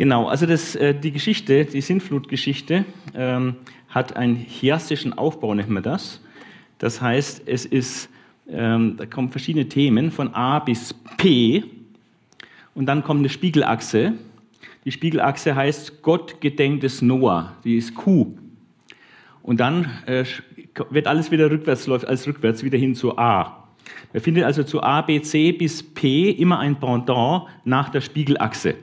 Genau, also das, äh, die Geschichte, die Sintflutgeschichte, ähm, hat einen chiastischen Aufbau, nennt man das. Das heißt, es ist, ähm, da kommen verschiedene Themen von A bis P und dann kommt eine Spiegelachse. Die Spiegelachse heißt Gott gedenkt des Noah, die ist Q. Und dann äh, wird alles wieder rückwärts, läuft alles rückwärts wieder hin zu A. Man findet also zu A, B, C bis P immer ein Pendant nach der Spiegelachse.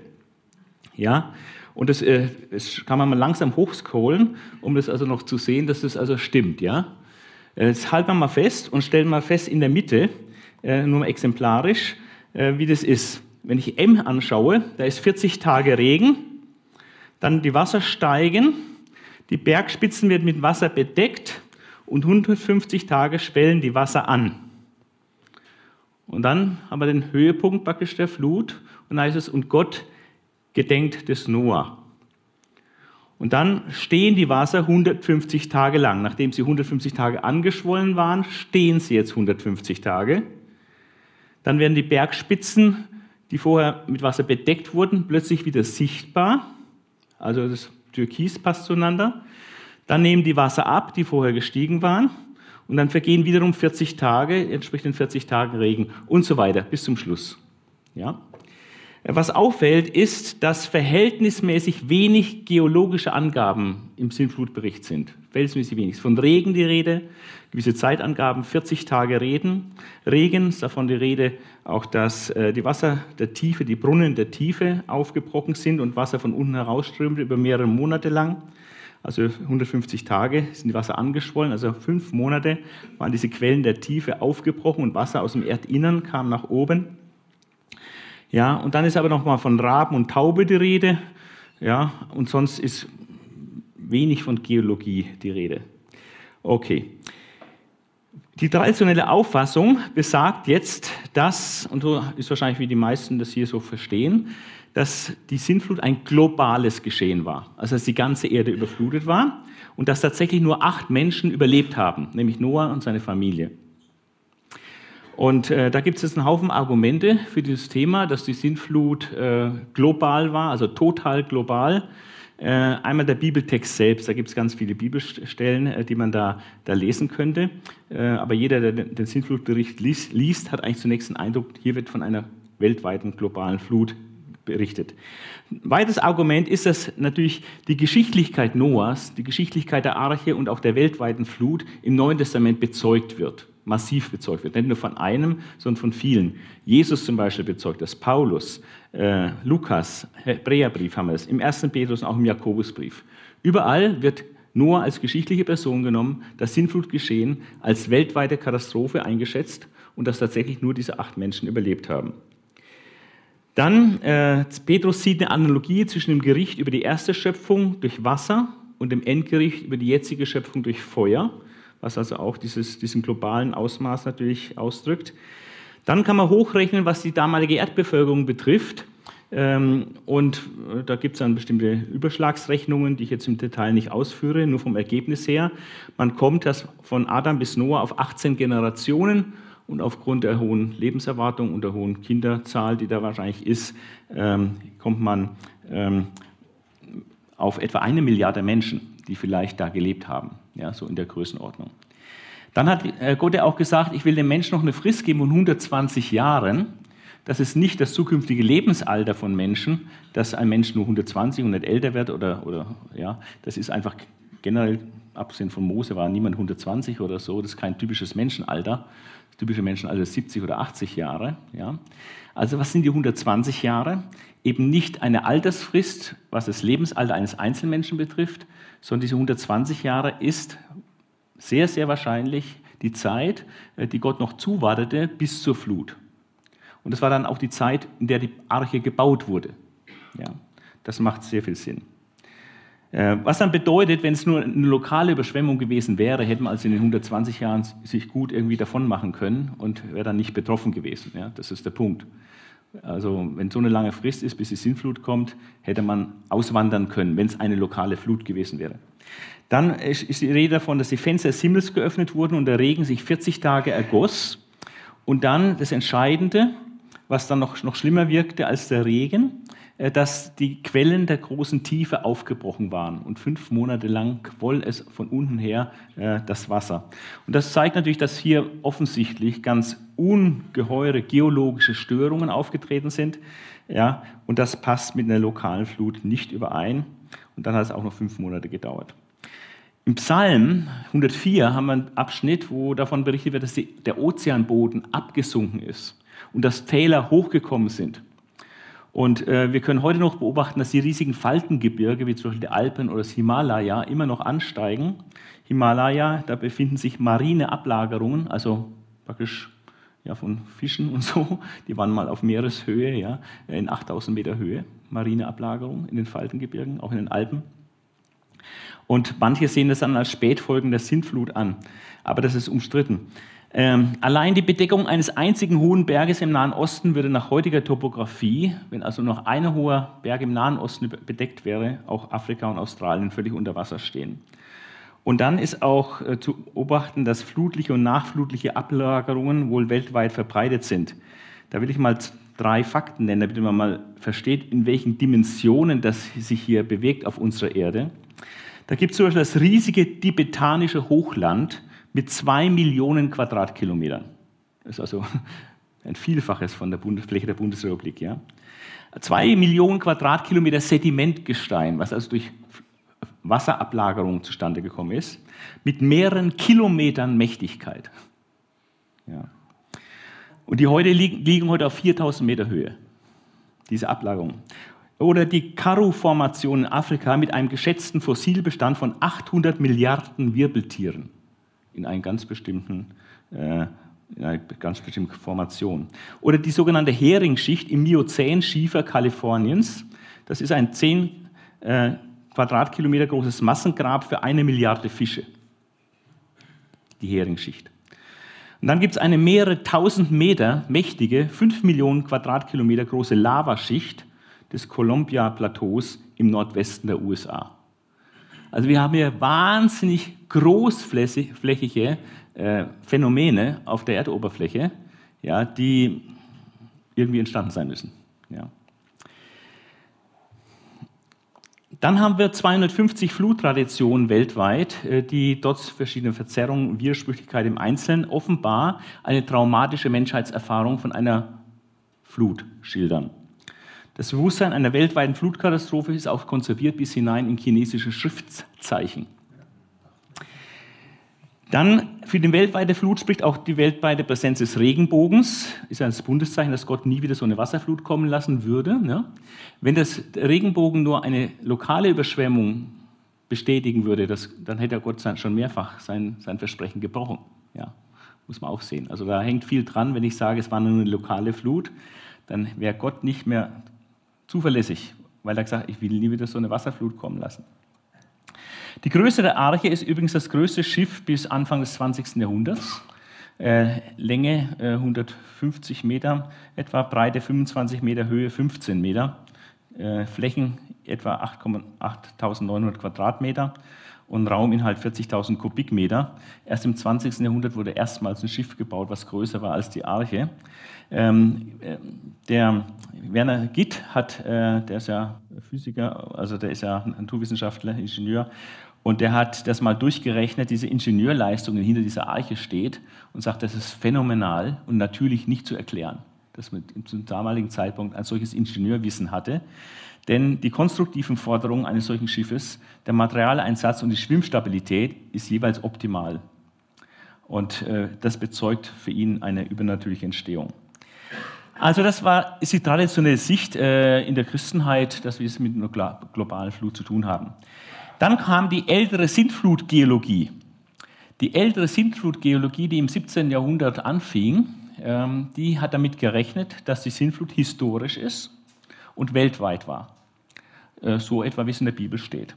Ja, und das, äh, das kann man mal langsam hochscrollen, um das also noch zu sehen, dass das also stimmt. Ja, jetzt halten wir mal fest und stellen mal fest in der Mitte, äh, nur exemplarisch, äh, wie das ist. Wenn ich M anschaue, da ist 40 Tage Regen, dann die Wasser steigen, die Bergspitzen werden mit Wasser bedeckt und 150 Tage schwellen die Wasser an. Und dann haben wir den Höhepunkt praktisch der Flut und dann heißt es, und Gott gedenkt des Noah. Und dann stehen die Wasser 150 Tage lang. Nachdem sie 150 Tage angeschwollen waren, stehen sie jetzt 150 Tage. Dann werden die Bergspitzen, die vorher mit Wasser bedeckt wurden, plötzlich wieder sichtbar. Also das Türkis passt zueinander. Dann nehmen die Wasser ab, die vorher gestiegen waren. Und dann vergehen wiederum 40 Tage, entspricht den 40 Tagen Regen und so weiter bis zum Schluss. Ja? Was auffällt, ist, dass verhältnismäßig wenig geologische Angaben im Sintflutbericht sind. Verhältnismäßig wenig. Von Regen die Rede, gewisse Zeitangaben, 40 Tage Reden. Regen ist davon die Rede, auch dass äh, die Wasser der Tiefe, die Brunnen der Tiefe aufgebrochen sind und Wasser von unten herausströmte über mehrere Monate lang. Also 150 Tage sind die Wasser angeschwollen, also fünf Monate waren diese Quellen der Tiefe aufgebrochen und Wasser aus dem Erdinnern kam nach oben. Ja, und dann ist aber noch mal von Raben und Taube die Rede. Ja, und sonst ist wenig von Geologie die Rede. Okay. Die traditionelle Auffassung besagt jetzt, dass, und so ist wahrscheinlich wie die meisten das hier so verstehen, dass die Sintflut ein globales Geschehen war, also dass die ganze Erde überflutet war und dass tatsächlich nur acht Menschen überlebt haben, nämlich Noah und seine Familie. Und äh, da gibt es jetzt einen Haufen Argumente für dieses Thema, dass die Sintflut äh, global war, also total global. Äh, einmal der Bibeltext selbst, da gibt es ganz viele Bibelstellen, äh, die man da, da lesen könnte. Äh, aber jeder, der den Sintflutbericht liest, liest, hat eigentlich zunächst den Eindruck, hier wird von einer weltweiten globalen Flut berichtet. Ein weiteres Argument ist, dass natürlich die Geschichtlichkeit Noahs, die Geschichtlichkeit der Arche und auch der weltweiten Flut im Neuen Testament bezeugt wird massiv bezeugt wird. Nicht nur von einem, sondern von vielen. Jesus zum Beispiel bezeugt das, Paulus, äh, Lukas, Hebräerbrief haben wir das, im 1. Petrus und auch im Jakobusbrief. Überall wird Noah als geschichtliche Person genommen, das Sinnflutgeschehen als weltweite Katastrophe eingeschätzt und dass tatsächlich nur diese acht Menschen überlebt haben. Dann, äh, Petrus sieht eine Analogie zwischen dem Gericht über die erste Schöpfung durch Wasser und dem Endgericht über die jetzige Schöpfung durch Feuer was also auch dieses, diesen globalen Ausmaß natürlich ausdrückt. Dann kann man hochrechnen, was die damalige Erdbevölkerung betrifft. Ähm, und äh, da gibt es dann bestimmte Überschlagsrechnungen, die ich jetzt im Detail nicht ausführe, nur vom Ergebnis her. Man kommt das von Adam bis Noah auf 18 Generationen und aufgrund der hohen Lebenserwartung und der hohen Kinderzahl, die da wahrscheinlich ist, ähm, kommt man ähm, auf etwa eine Milliarde Menschen, die vielleicht da gelebt haben ja, so in der Größenordnung. Dann hat äh, Gott ja auch gesagt, ich will dem Menschen noch eine Frist geben von 120 Jahren. Das ist nicht das zukünftige Lebensalter von Menschen, dass ein Mensch nur 120 und nicht älter wird oder, oder ja, das ist einfach generell, abgesehen von Mose war niemand 120 oder so, das ist kein typisches Menschenalter. Das typische Menschenalter ist 70 oder 80 Jahre. Ja. Also was sind die 120 Jahre? Eben nicht eine Altersfrist, was das Lebensalter eines Einzelmenschen betrifft, sondern diese 120 Jahre ist sehr, sehr wahrscheinlich die Zeit, äh, die Gott noch zuwartete bis zur Flut. Und das war dann auch die Zeit, in der die Arche gebaut wurde. Ja, das macht sehr viel Sinn. Äh, was dann bedeutet, wenn es nur eine lokale Überschwemmung gewesen wäre, hätten wir also in den 120 Jahren sich gut irgendwie davon machen können und wäre dann nicht betroffen gewesen. Ja, das ist der Punkt. Also wenn so eine lange Frist ist, bis die Sintflut kommt, hätte man auswandern können, wenn es eine lokale Flut gewesen wäre. Dann ist die Rede davon, dass die Fenster des Himmels geöffnet wurden und der Regen sich 40 Tage ergoss. Und dann das Entscheidende, was dann noch, noch schlimmer wirkte als der Regen, dass die Quellen der großen Tiefe aufgebrochen waren und fünf Monate lang quoll es von unten her äh, das Wasser. Und das zeigt natürlich, dass hier offensichtlich ganz ungeheure geologische Störungen aufgetreten sind. Ja, und das passt mit einer lokalen Flut nicht überein. Und dann hat es auch noch fünf Monate gedauert. Im Psalm 104 haben wir einen Abschnitt, wo davon berichtet wird, dass der Ozeanboden abgesunken ist und dass Täler hochgekommen sind. Und äh, wir können heute noch beobachten, dass die riesigen Faltengebirge, wie zum Beispiel die Alpen oder das Himalaya, immer noch ansteigen. Himalaya, da befinden sich marine Ablagerungen, also praktisch ja, von Fischen und so. Die waren mal auf Meereshöhe, ja, in 8000 Meter Höhe, marine Ablagerungen in den Faltengebirgen, auch in den Alpen. Und manche sehen das dann als Spätfolgen der Sintflut an, aber das ist umstritten. Ähm, allein die Bedeckung eines einzigen hohen Berges im Nahen Osten würde nach heutiger Topografie, wenn also noch ein hoher Berg im Nahen Osten bedeckt wäre, auch Afrika und Australien völlig unter Wasser stehen. Und dann ist auch äh, zu beobachten, dass flutliche und nachflutliche Ablagerungen wohl weltweit verbreitet sind. Da will ich mal drei Fakten nennen, damit man mal versteht, in welchen Dimensionen das sich hier bewegt auf unserer Erde. Da gibt es zum Beispiel das riesige tibetanische Hochland, mit zwei Millionen Quadratkilometern. Das ist also ein Vielfaches von der Bundesfläche der Bundesrepublik. Ja? Zwei Millionen Quadratkilometer Sedimentgestein, was also durch Wasserablagerung zustande gekommen ist, mit mehreren Kilometern Mächtigkeit. Ja. Und die heute liegen, liegen heute auf 4000 Meter Höhe, diese Ablagerung. Oder die Karoo-Formation in Afrika mit einem geschätzten Fossilbestand von 800 Milliarden Wirbeltieren in, einen ganz bestimmten, äh, in einer ganz bestimmten Formation. Oder die sogenannte Heringschicht im Miozän-Schiefer Kaliforniens. Das ist ein 10 äh, Quadratkilometer großes Massengrab für eine Milliarde Fische. Die Heringschicht. Und dann gibt es eine mehrere tausend Meter mächtige, fünf Millionen Quadratkilometer große Lavaschicht des Columbia-Plateaus im Nordwesten der USA. Also wir haben hier wahnsinnig großflächige äh, Phänomene auf der Erdoberfläche, ja, die irgendwie entstanden sein müssen. Ja. Dann haben wir 250 Fluttraditionen weltweit, äh, die trotz verschiedener Verzerrungen und Widersprüchlichkeit im Einzelnen offenbar eine traumatische Menschheitserfahrung von einer Flut schildern. Das Bewusstsein einer weltweiten Flutkatastrophe ist auch konserviert bis hinein in chinesische Schriftzeichen. Dann für die weltweite Flut spricht auch die weltweite Präsenz des Regenbogens. Ist ein Bundeszeichen, dass Gott nie wieder so eine Wasserflut kommen lassen würde. Ne? Wenn das Regenbogen nur eine lokale Überschwemmung bestätigen würde, das, dann hätte Gott schon mehrfach sein, sein Versprechen gebrochen. Ja, muss man auch sehen. Also da hängt viel dran. Wenn ich sage, es war nur eine lokale Flut, dann wäre Gott nicht mehr zuverlässig, weil er gesagt ich will nie wieder so eine Wasserflut kommen lassen. Die Größe der Arche ist übrigens das größte Schiff bis Anfang des 20. Jahrhunderts. Äh, Länge äh, 150 Meter, etwa Breite 25 Meter, Höhe 15 Meter, äh, Flächen etwa 8.900 Quadratmeter und Rauminhalt 40.000 Kubikmeter. Erst im 20. Jahrhundert wurde erstmals ein Schiff gebaut, was größer war als die Arche. Ähm, äh, der Werner Gitt hat, äh, der ist ja Physiker, also der ist ja Naturwissenschaftler, Ingenieur, und der hat das mal durchgerechnet, diese Ingenieurleistung, die hinter dieser Arche steht, und sagt, das ist phänomenal und natürlich nicht zu erklären, dass man zum damaligen Zeitpunkt ein solches Ingenieurwissen hatte. Denn die konstruktiven Forderungen eines solchen Schiffes, der Materialeinsatz und die Schwimmstabilität ist jeweils optimal. Und äh, das bezeugt für ihn eine übernatürliche Entstehung. Also das war, ist die traditionelle Sicht äh, in der Christenheit, dass wir es mit einer globalen Flut zu tun haben. Dann kam die ältere Sintflutgeologie. Die ältere Sintflutgeologie, die im 17. Jahrhundert anfing, ähm, die hat damit gerechnet, dass die Sintflut historisch ist und weltweit war. Äh, so etwa, wie es in der Bibel steht.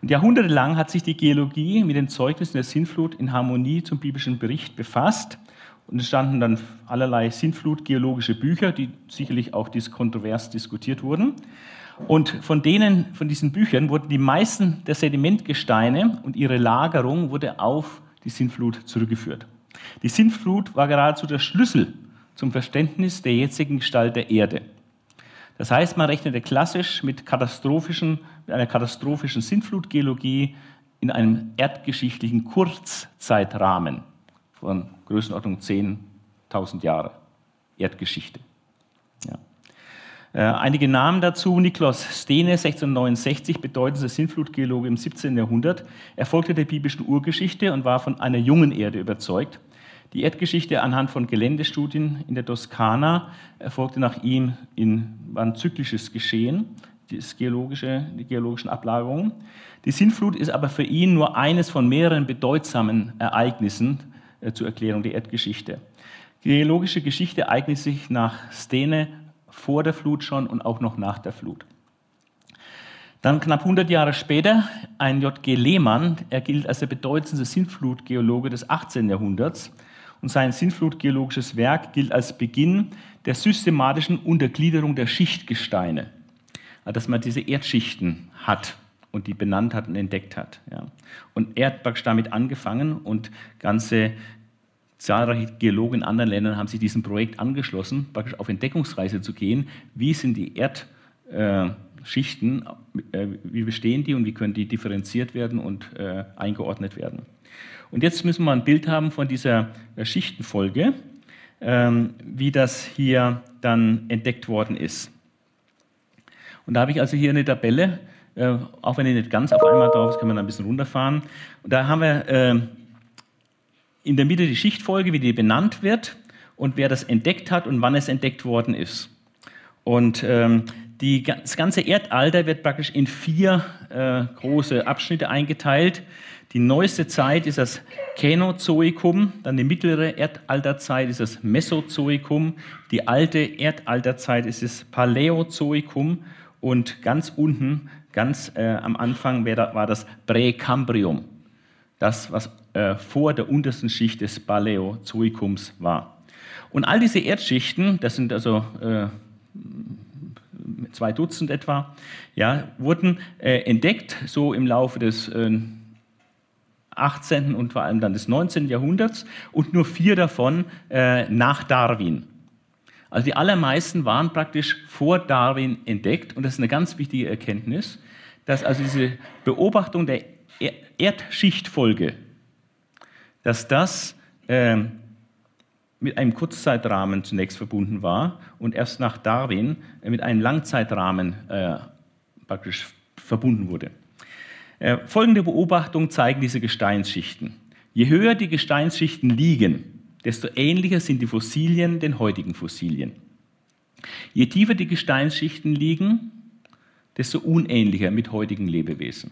Und jahrhundertelang hat sich die Geologie mit den Zeugnissen der Sintflut in Harmonie zum biblischen Bericht befasst und es standen dann allerlei Sintflutgeologische Bücher, die sicherlich auch kontrovers diskutiert wurden. Und von denen, von diesen Büchern wurden die meisten der Sedimentgesteine und ihre Lagerung wurde auf die Sintflut zurückgeführt. Die Sintflut war geradezu der Schlüssel zum Verständnis der jetzigen Gestalt der Erde. Das heißt, man rechnete klassisch mit, katastrophischen, mit einer katastrophischen Sintflutgeologie in einem erdgeschichtlichen Kurzzeitrahmen von Größenordnung 10.000 Jahre Erdgeschichte. Ja. Äh, einige Namen dazu. Niklas Stene, 1669, bedeutender Sintflutgeologe im 17. Jahrhundert. Er folgte der biblischen Urgeschichte und war von einer jungen Erde überzeugt. Die Erdgeschichte anhand von Geländestudien in der Toskana erfolgte nach ihm in ein zyklisches Geschehen, das geologische, die geologischen Ablagerungen. Die Sintflut ist aber für ihn nur eines von mehreren bedeutsamen Ereignissen zur Erklärung der Erdgeschichte. Die geologische Geschichte eignet sich nach Stene vor der Flut schon und auch noch nach der Flut. Dann knapp 100 Jahre später ein J.G. Lehmann, er gilt als der bedeutendste Sintflutgeologe des 18. Jahrhunderts und sein Sintflutgeologisches Werk gilt als Beginn der systematischen Untergliederung der Schichtgesteine, also dass man diese Erdschichten hat und die benannt hat und entdeckt hat. Und er hat damit angefangen und ganze zahlreiche Geologen in anderen Ländern haben sich diesem Projekt angeschlossen, praktisch auf Entdeckungsreise zu gehen. Wie sind die Erdschichten, äh, wie bestehen die und wie können die differenziert werden und äh, eingeordnet werden? Und jetzt müssen wir ein Bild haben von dieser äh, Schichtenfolge, ähm, wie das hier dann entdeckt worden ist. Und da habe ich also hier eine Tabelle, auch wenn die nicht ganz auf einmal drauf ist, kann man ein bisschen runterfahren. Und da haben wir in der Mitte die Schichtfolge, wie die benannt wird und wer das entdeckt hat und wann es entdeckt worden ist. Und ähm, die, das ganze Erdalter wird praktisch in vier äh, große Abschnitte eingeteilt. Die neueste Zeit ist das Känozoikum, dann die mittlere Erdalterzeit ist das Mesozoikum, die alte Erdalterzeit ist das Paläozoikum und ganz unten, ganz äh, am Anfang war das Präkambrium, das, was äh, vor der untersten Schicht des Paläozoikums war. Und all diese Erdschichten, das sind also äh, zwei Dutzend etwa, ja, wurden äh, entdeckt so im Laufe des äh, 18. und vor allem dann des 19. Jahrhunderts und nur vier davon äh, nach Darwin. Also die allermeisten waren praktisch vor Darwin entdeckt und das ist eine ganz wichtige Erkenntnis, dass also diese Beobachtung der Erdschichtfolge, dass das äh, mit einem Kurzzeitrahmen zunächst verbunden war und erst nach Darwin mit einem Langzeitrahmen äh, praktisch verbunden wurde. Äh, folgende Beobachtungen zeigen diese Gesteinsschichten. Je höher die Gesteinsschichten liegen, desto ähnlicher sind die Fossilien den heutigen Fossilien. Je tiefer die Gesteinsschichten liegen, desto unähnlicher mit heutigen Lebewesen.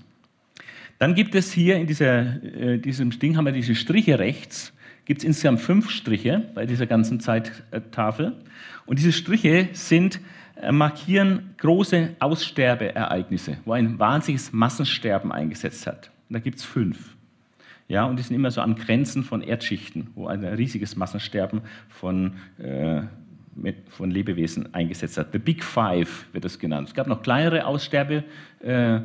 Dann gibt es hier in dieser, äh, diesem Ding, haben wir diese Striche rechts, gibt es insgesamt fünf Striche bei dieser ganzen Zeittafel. Und diese Striche sind äh, markieren große Aussterbeereignisse, wo ein wahnsinniges Massensterben eingesetzt hat. Und da gibt es fünf. Ja, und die sind immer so an Grenzen von Erdschichten, wo ein riesiges Massensterben von, äh, von Lebewesen eingesetzt hat. The Big Five wird das genannt. Es gab noch kleinere Aussterbezeiten, äh,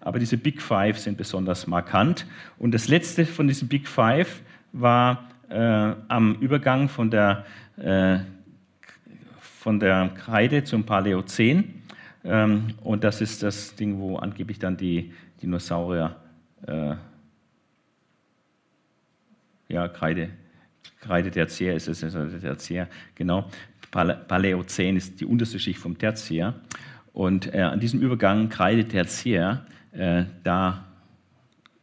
aber diese Big Five sind besonders markant. Und das letzte von diesen Big Five war äh, am Übergang von der äh, von der Kreide zum Paläozän. Ähm, und das ist das Ding, wo angeblich dann die Dinosaurier, äh, ja, Kreide, Kreide Tertiär ist es, also Tertiär, genau. Paläozän ist die unterste Schicht vom Tertiär. Und äh, an diesem Übergang Kreide Tertiär, äh, da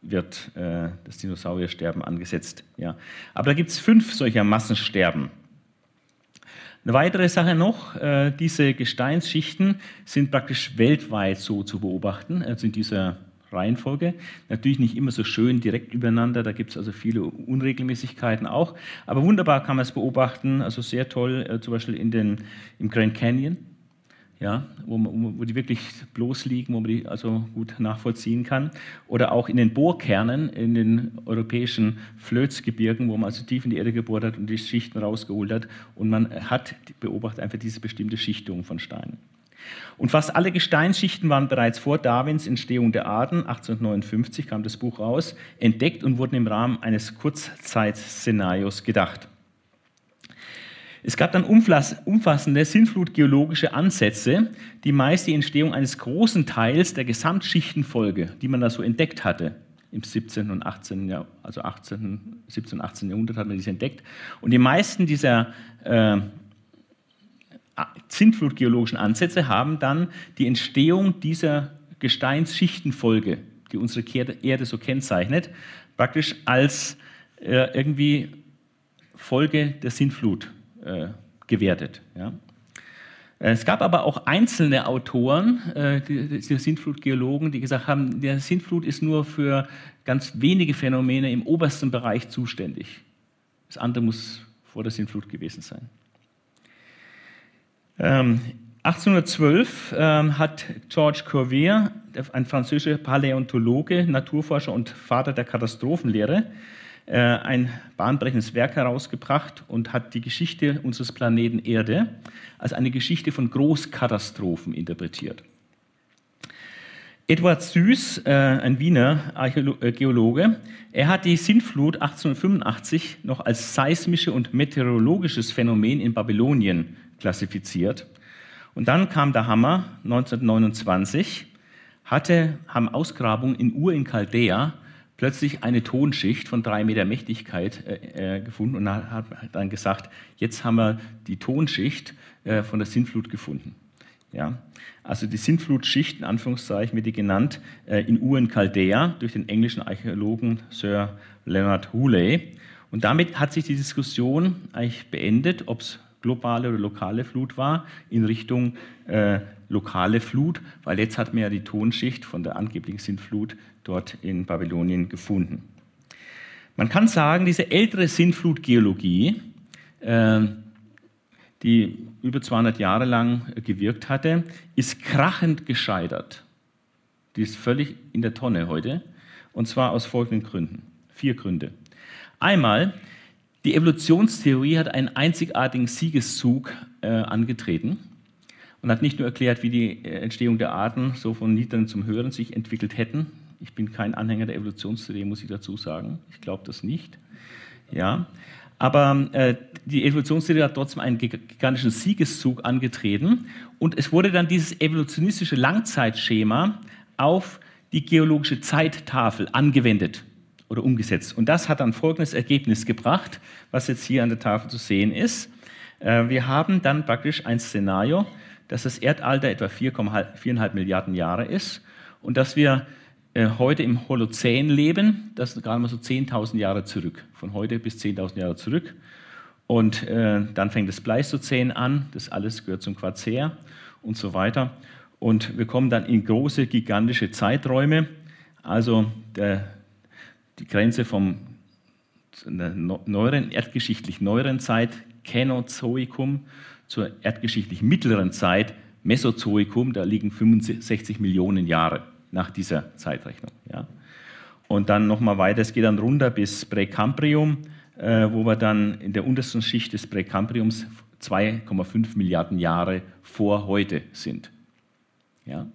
wird äh, das Dinosauriersterben angesetzt. Ja. Aber da gibt es fünf solcher Massensterben. Eine weitere Sache noch, äh, diese Gesteinsschichten sind praktisch weltweit so zu beobachten, also in dieser Reihenfolge. Natürlich nicht immer so schön direkt übereinander, da gibt es also viele Unregelmäßigkeiten auch, aber wunderbar kann man es beobachten, also sehr toll, äh, zum Beispiel in den, im Grand Canyon ja, wo, wo, die wirklich bloß liegen, wo man die also gut nachvollziehen kann. Oder auch in den Bohrkernen in den europäischen Flözgebirgen, wo man also tief in die Erde gebohrt hat und die Schichten rausgeholt hat. Und man hat, beobachtet einfach diese bestimmte Schichtung von Steinen. Und fast alle Gesteinsschichten waren bereits vor Darwins Entstehung der Arten, 1859 kam das Buch raus, entdeckt und wurden im Rahmen eines Kurzzeitszenarios gedacht. Es gab dann umfassende sinnflutgeologische Ansätze, die meist die Entstehung eines großen Teils der Gesamtschichtenfolge, die man da so entdeckt hatte, im 17. und 18. Jahr, also 18., 17. und 18. Jahrhundert hat man dies entdeckt. Und die meisten dieser äh, Sintflutgeologischen Ansätze haben dann die Entstehung dieser Gesteinsschichtenfolge, die unsere Erde so kennzeichnet, praktisch als äh, irgendwie Folge der Sintflut äh, gewertet. Ja. Es gab aber auch einzelne Autoren, äh, die, die Sintflutgeologen, die gesagt haben, der Sintflut ist nur für ganz wenige Phänomene im obersten Bereich zuständig. Das andere muss vor der Sintflut gewesen sein. Ähm, 1812 ähm, hat Georges Cuvier, ein französischer Paläontologe, Naturforscher und Vater der Katastrophenlehre, äh, ein bahnbrechendes Werk herausgebracht und hat die Geschichte unseres Planeten Erde als eine Geschichte von Großkatastrophen interpretiert. Edward Süß, äh, ein Wiener äh, Geologe, er hat die Sintflut 1885 noch als seismische und meteorologisches Phänomen in Babylonien klassifiziert. Und dann kam der Hammer 1929, hatte, haben Ausgrabungen in Ur in Chaldea plötzlich eine Tonschicht von drei Meter Mächtigkeit äh, äh, gefunden und hat dann gesagt, jetzt haben wir die Tonschicht äh, von der Sintflut gefunden. Ja, also die Sintflutschicht, in Anführungszeichen wird die genannt, äh, in Ur in Chaldea durch den englischen Archäologen Sir Leonard Hooley. Und damit hat sich die Diskussion eigentlich beendet, ob es globale oder lokale Flut war, in Richtung äh, lokale Flut, weil jetzt hat man ja die Tonschicht von der angeblichen Sintflut dort in Babylonien gefunden. Man kann sagen, diese ältere Sintflutgeologie, äh, die über 200 Jahre lang gewirkt hatte, ist krachend gescheitert. Die ist völlig in der Tonne heute. Und zwar aus folgenden Gründen. Vier Gründe. Einmal, die Evolutionstheorie hat einen einzigartigen Siegeszug äh, angetreten und hat nicht nur erklärt, wie die äh, Entstehung der Arten so von Niederen zum Höheren sich entwickelt hätten. Ich bin kein Anhänger der Evolutionstheorie, muss ich dazu sagen. Ich glaube das nicht. Ja. Aber äh, die Evolutionstheorie hat trotzdem einen gigantischen Siegeszug angetreten und es wurde dann dieses evolutionistische Langzeitschema auf die geologische Zeittafel angewendet oder umgesetzt. Und das hat dann folgendes Ergebnis gebracht, was jetzt hier an der Tafel zu sehen ist. Äh, wir haben dann praktisch ein Szenario, dass das Erdalter etwa 4,5 Milliarden Jahre ist und dass wir äh, heute im Holozän leben, das ist gerade mal so 10.000 Jahre zurück, von heute bis 10.000 Jahre zurück. Und äh, dann fängt das Pleistozän an, das alles gehört zum Quarzär und so weiter. Und wir kommen dann in große, gigantische Zeiträume. Also der, die Grenze vom neueren, erdgeschichtlich neueren Zeit, Känozoikum, zur erdgeschichtlich mittleren Zeit, Mesozoikum, da liegen 65 Millionen Jahre nach dieser Zeitrechnung. Ja. Und dann nochmal weiter, es geht dann runter bis Präkambrium, äh, wo wir dann in der untersten Schicht des Präkambriums 2,5 Milliarden Jahre vor heute sind. Ja.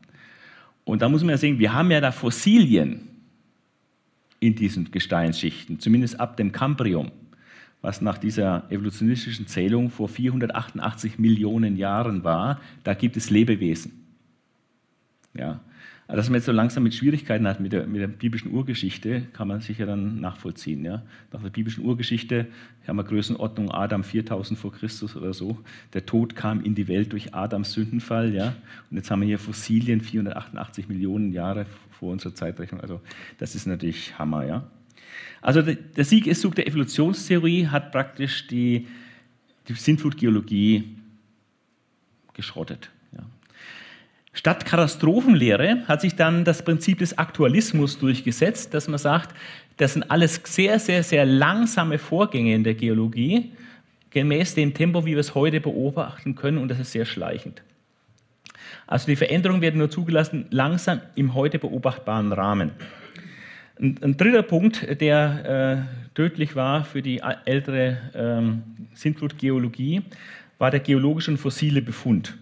Und da muss man ja sehen, wir haben ja da Fossilien in diesen Gesteinsschichten, zumindest ab dem Kambrium was nach dieser evolutionistischen Zählung vor 488 Millionen Jahren war, da gibt es Lebewesen. Ja. Dass man jetzt so langsam mit Schwierigkeiten hat mit der, mit der biblischen Urgeschichte, kann man sicher dann nachvollziehen. Ja. Nach der biblischen Urgeschichte haben wir Größenordnung Adam 4000 vor Christus oder so. Der Tod kam in die Welt durch Adams Sündenfall. Ja. Und jetzt haben wir hier Fossilien 488 Millionen Jahre vor unserer Zeitrechnung. Also das ist natürlich Hammer. Ja. Also der Siegeszug der Evolutionstheorie hat praktisch die, die Sintflutgeologie geschrottet. Statt Katastrophenlehre hat sich dann das Prinzip des Aktualismus durchgesetzt, dass man sagt, das sind alles sehr, sehr, sehr langsame Vorgänge in der Geologie, gemäß dem Tempo, wie wir es heute beobachten können, und das ist sehr schleichend. Also die Veränderungen werden nur zugelassen langsam im heute beobachtbaren Rahmen. Ein, ein dritter Punkt, der äh, tödlich war für die ältere ähm, Sintflutgeologie, war der geologische und fossile Befund.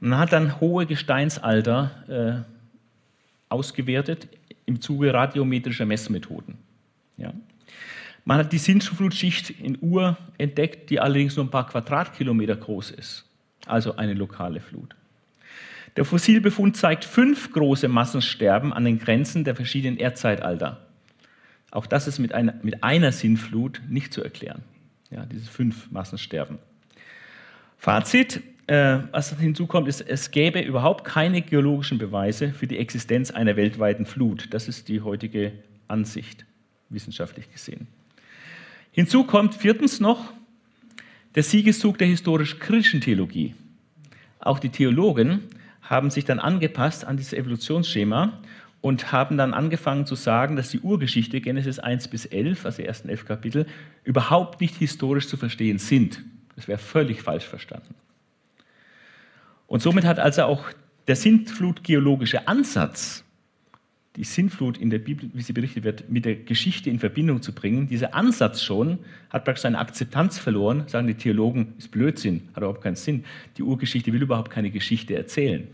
Man hat dann hohe Gesteinsalter äh, ausgewertet im Zuge radiometrischer Messmethoden. Ja. Man hat die Sintflutschicht in Ur entdeckt, die allerdings nur ein paar Quadratkilometer groß ist. Also eine lokale Flut. Der Fossilbefund zeigt fünf große Massensterben an den Grenzen der verschiedenen Erdzeitalter. Auch das ist mit einer, mit einer Sintflut nicht zu erklären. Ja, diese fünf Massensterben. Fazit, was hinzukommt, ist, es gäbe überhaupt keine geologischen Beweise für die Existenz einer weltweiten Flut. Das ist die heutige Ansicht, wissenschaftlich gesehen. Hinzu kommt viertens noch der Siegeszug der historisch-kritischen Theologie. Auch die Theologen haben sich dann angepasst an dieses Evolutionsschema und haben dann angefangen zu sagen, dass die Urgeschichte Genesis 1 bis 11, also die ersten elf Kapitel, überhaupt nicht historisch zu verstehen sind. Das wäre völlig falsch verstanden. Und somit hat also auch der sintflutgeologische Ansatz die Sintflut in der Bibel, wie sie berichtet wird, mit der Geschichte in Verbindung zu bringen. Dieser Ansatz schon hat praktisch seine Akzeptanz verloren, sagen die Theologen, ist Blödsinn, hat überhaupt keinen Sinn. Die Urgeschichte will überhaupt keine Geschichte erzählen.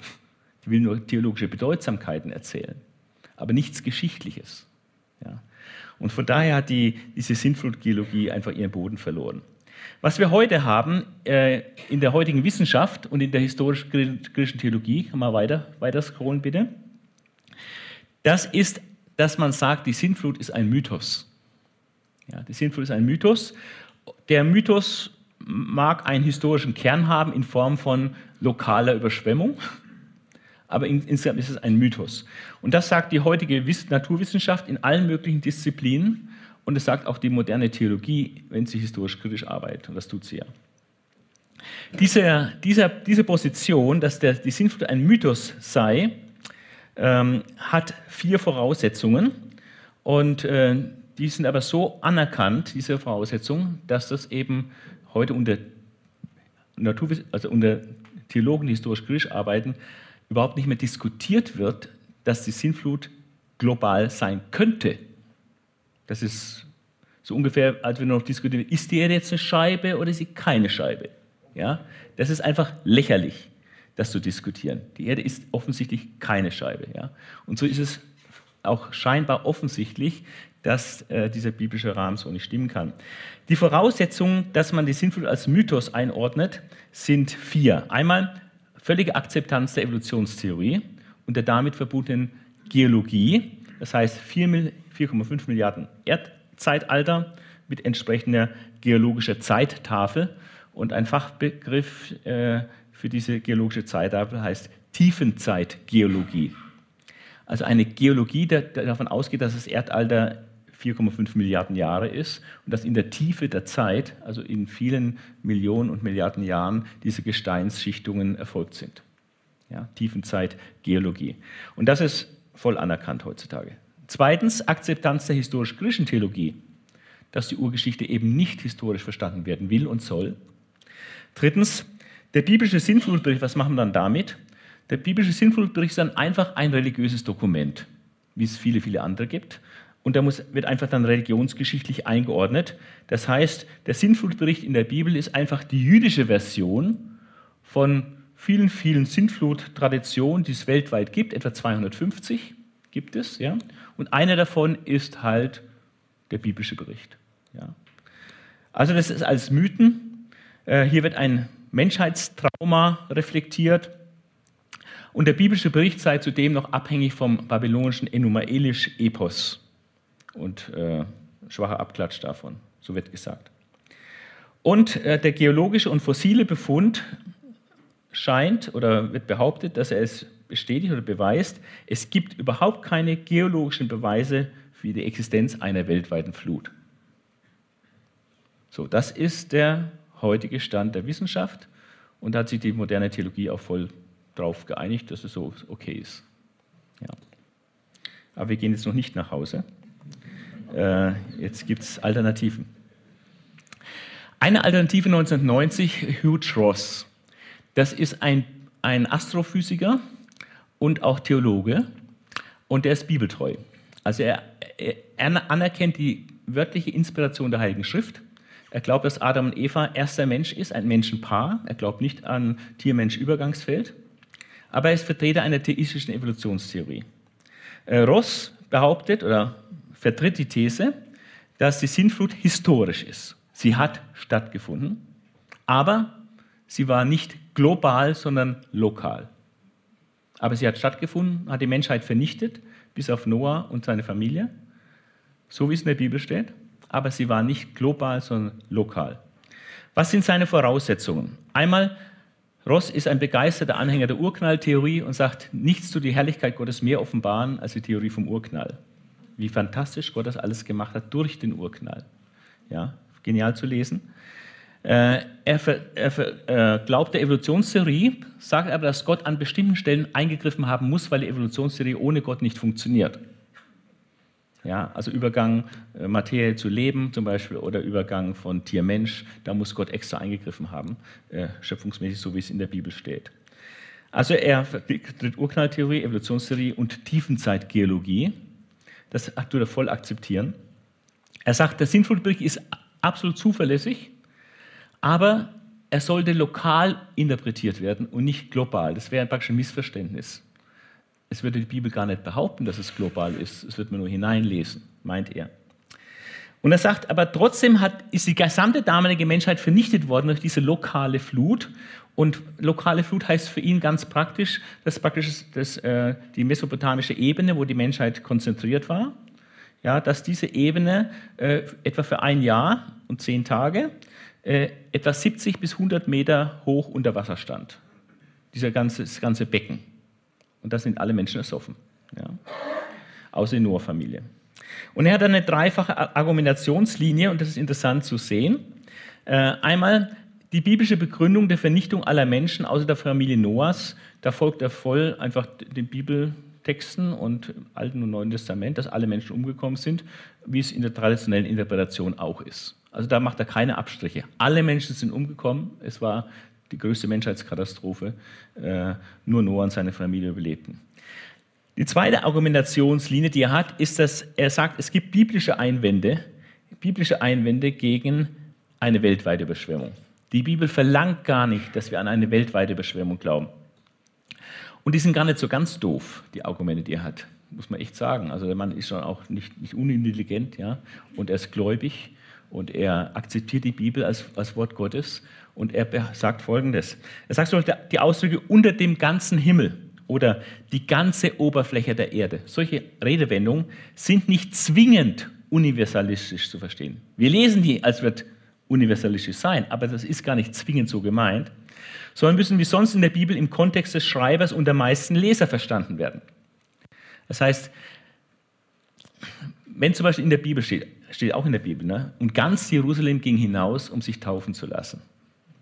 Die will nur theologische Bedeutsamkeiten erzählen, aber nichts Geschichtliches. Ja. Und von daher hat die, diese Sintflutgeologie einfach ihren Boden verloren. Was wir heute haben äh, in der heutigen Wissenschaft und in der historisch-griechischen Theologie, kann man weiter, weiter scrollen bitte, das ist, dass man sagt, die Sintflut ist ein Mythos. Ja, die Sintflut ist ein Mythos. Der Mythos mag einen historischen Kern haben in Form von lokaler Überschwemmung, aber insgesamt ist es ein Mythos. Und das sagt die heutige Naturwissenschaft in allen möglichen Disziplinen und es sagt auch die moderne Theologie, wenn sie historisch kritisch arbeitet, und das tut sie ja. Diese, dieser, diese Position, dass der, die Sintflut ein Mythos sei, ähm, hat vier Voraussetzungen und äh, die sind aber so anerkannt, diese Voraussetzungen, dass das eben heute unter, Naturwiss also unter Theologen, die historisch-griechisch arbeiten, überhaupt nicht mehr diskutiert wird, dass die Sinnflut global sein könnte. Das ist so ungefähr, als wir noch diskutieren, ist die Erde jetzt eine Scheibe oder ist sie keine Scheibe? Ja? Das ist einfach lächerlich das zu diskutieren. Die Erde ist offensichtlich keine Scheibe. Ja? Und so ist es auch scheinbar offensichtlich, dass äh, dieser biblische Rahmen so nicht stimmen kann. Die Voraussetzungen, dass man die Sintflut als Mythos einordnet, sind vier. Einmal völlige Akzeptanz der Evolutionstheorie und der damit verbundenen Geologie, das heißt 4,5 Milliarden Erdzeitalter mit entsprechender geologischer Zeittafel und ein Fachbegriff äh, für diese geologische Zeittafel heißt Tiefenzeitgeologie. Also eine Geologie, die davon ausgeht, dass das Erdalter 4,5 Milliarden Jahre ist und dass in der Tiefe der Zeit, also in vielen Millionen und Milliarden Jahren, diese Gesteinsschichtungen erfolgt sind. Ja, Tiefenzeitgeologie. Und das ist voll anerkannt heutzutage. Zweitens, Akzeptanz der historisch-griechischen Theologie, dass die Urgeschichte eben nicht historisch verstanden werden will und soll. Drittens, der biblische Sinnflutbericht, was machen wir dann damit? Der biblische Sinnflutbericht ist dann einfach ein religiöses Dokument, wie es viele, viele andere gibt. Und da muss, wird einfach dann religionsgeschichtlich eingeordnet. Das heißt, der Sinnflutbericht in der Bibel ist einfach die jüdische Version von vielen, vielen Sintflut-Traditionen, die es weltweit gibt. Etwa 250 gibt es. Ja? Und einer davon ist halt der biblische Bericht. Ja? Also das ist als Mythen. Äh, hier wird ein Menschheitstrauma reflektiert. Und der biblische Bericht sei zudem noch abhängig vom babylonischen Enumaelisch-Epos und äh, schwacher Abklatsch davon, so wird gesagt. Und äh, der geologische und fossile Befund scheint oder wird behauptet, dass er es bestätigt oder beweist, es gibt überhaupt keine geologischen Beweise für die Existenz einer weltweiten Flut. So, das ist der heutige Stand der Wissenschaft und da hat sich die moderne Theologie auch voll darauf geeinigt, dass es so okay ist. Ja. Aber wir gehen jetzt noch nicht nach Hause. Äh, jetzt gibt es Alternativen. Eine Alternative 1990, Hugh Ross. Das ist ein, ein Astrophysiker und auch Theologe und der ist bibeltreu. Also er, er anerkennt die wörtliche Inspiration der Heiligen Schrift er glaubt, dass Adam und Eva erster Mensch ist, ein Menschenpaar. Er glaubt nicht an Tier-Mensch-Übergangsfeld. Aber er ist Vertreter einer theistischen Evolutionstheorie. Äh, Ross behauptet oder vertritt die These, dass die Sintflut historisch ist. Sie hat stattgefunden, aber sie war nicht global, sondern lokal. Aber sie hat stattgefunden, hat die Menschheit vernichtet, bis auf Noah und seine Familie, so wie es in der Bibel steht. Aber sie war nicht global, sondern lokal. Was sind seine Voraussetzungen? Einmal, Ross ist ein begeisterter Anhänger der Urknalltheorie und sagt, nichts zu die Herrlichkeit Gottes mehr offenbaren als die Theorie vom Urknall. Wie fantastisch Gott das alles gemacht hat durch den Urknall. Ja, genial zu lesen. Äh, er, er äh, glaubt der Evolutionstheorie, sagt aber, dass Gott an bestimmten Stellen eingegriffen haben muss, weil die Evolutionstheorie ohne Gott nicht funktioniert. Ja, also Übergang äh, Materie zu Leben zum Beispiel oder Übergang von Tier-Mensch, da muss Gott extra eingegriffen haben, äh, schöpfungsmäßig, so wie es in der Bibel steht. Also er vertritt Urknalltheorie, Evolutionstheorie und Tiefenzeitgeologie. Das tut er voll akzeptieren. Er sagt, der Sintflutbericht ist absolut zuverlässig, aber er sollte lokal interpretiert werden und nicht global. Das wäre praktisch ein Missverständnis es würde die Bibel gar nicht behaupten, dass es global ist. Es wird man nur hineinlesen, meint er. Und er sagt, aber trotzdem hat, ist die gesamte damalige Menschheit vernichtet worden durch diese lokale Flut. Und lokale Flut heißt für ihn ganz praktisch, dass praktisch das, äh, die mesopotamische Ebene, wo die Menschheit konzentriert war, ja, dass diese Ebene äh, etwa für ein Jahr und zehn Tage äh, etwa 70 bis 100 Meter hoch unter Wasser stand. Dieser ganze, das ganze Becken. Und da sind alle Menschen ersoffen. Ja. Außer die Noah-Familie. Und er hat eine dreifache Argumentationslinie, und das ist interessant zu sehen. Äh, einmal die biblische Begründung der Vernichtung aller Menschen außer der Familie Noahs. Da folgt er voll einfach den Bibeltexten und Alten und Neuen Testament, dass alle Menschen umgekommen sind, wie es in der traditionellen Interpretation auch ist. Also da macht er keine Abstriche. Alle Menschen sind umgekommen. Es war die größte Menschheitskatastrophe, äh, nur Noah und seine Familie überlebten. Die zweite Argumentationslinie, die er hat, ist, dass er sagt, es gibt biblische Einwände, biblische Einwände gegen eine weltweite Überschwemmung. Die Bibel verlangt gar nicht, dass wir an eine weltweite Überschwemmung glauben. Und die sind gar nicht so ganz doof, die Argumente, die er hat, muss man echt sagen. Also der Mann ist schon auch nicht, nicht unintelligent, ja, und er ist gläubig und er akzeptiert die Bibel als, als Wort Gottes und er sagt folgendes. Er sagt so die Ausdrücke unter dem ganzen Himmel oder die ganze Oberfläche der Erde. Solche Redewendungen sind nicht zwingend universalistisch zu verstehen. Wir lesen die, als wird universalistisch sein, aber das ist gar nicht zwingend so gemeint, sondern müssen wie sonst in der Bibel im Kontext des Schreibers und der meisten Leser verstanden werden. Das heißt, wenn zum Beispiel in der Bibel steht, steht auch in der Bibel, ne, und ganz Jerusalem ging hinaus, um sich taufen zu lassen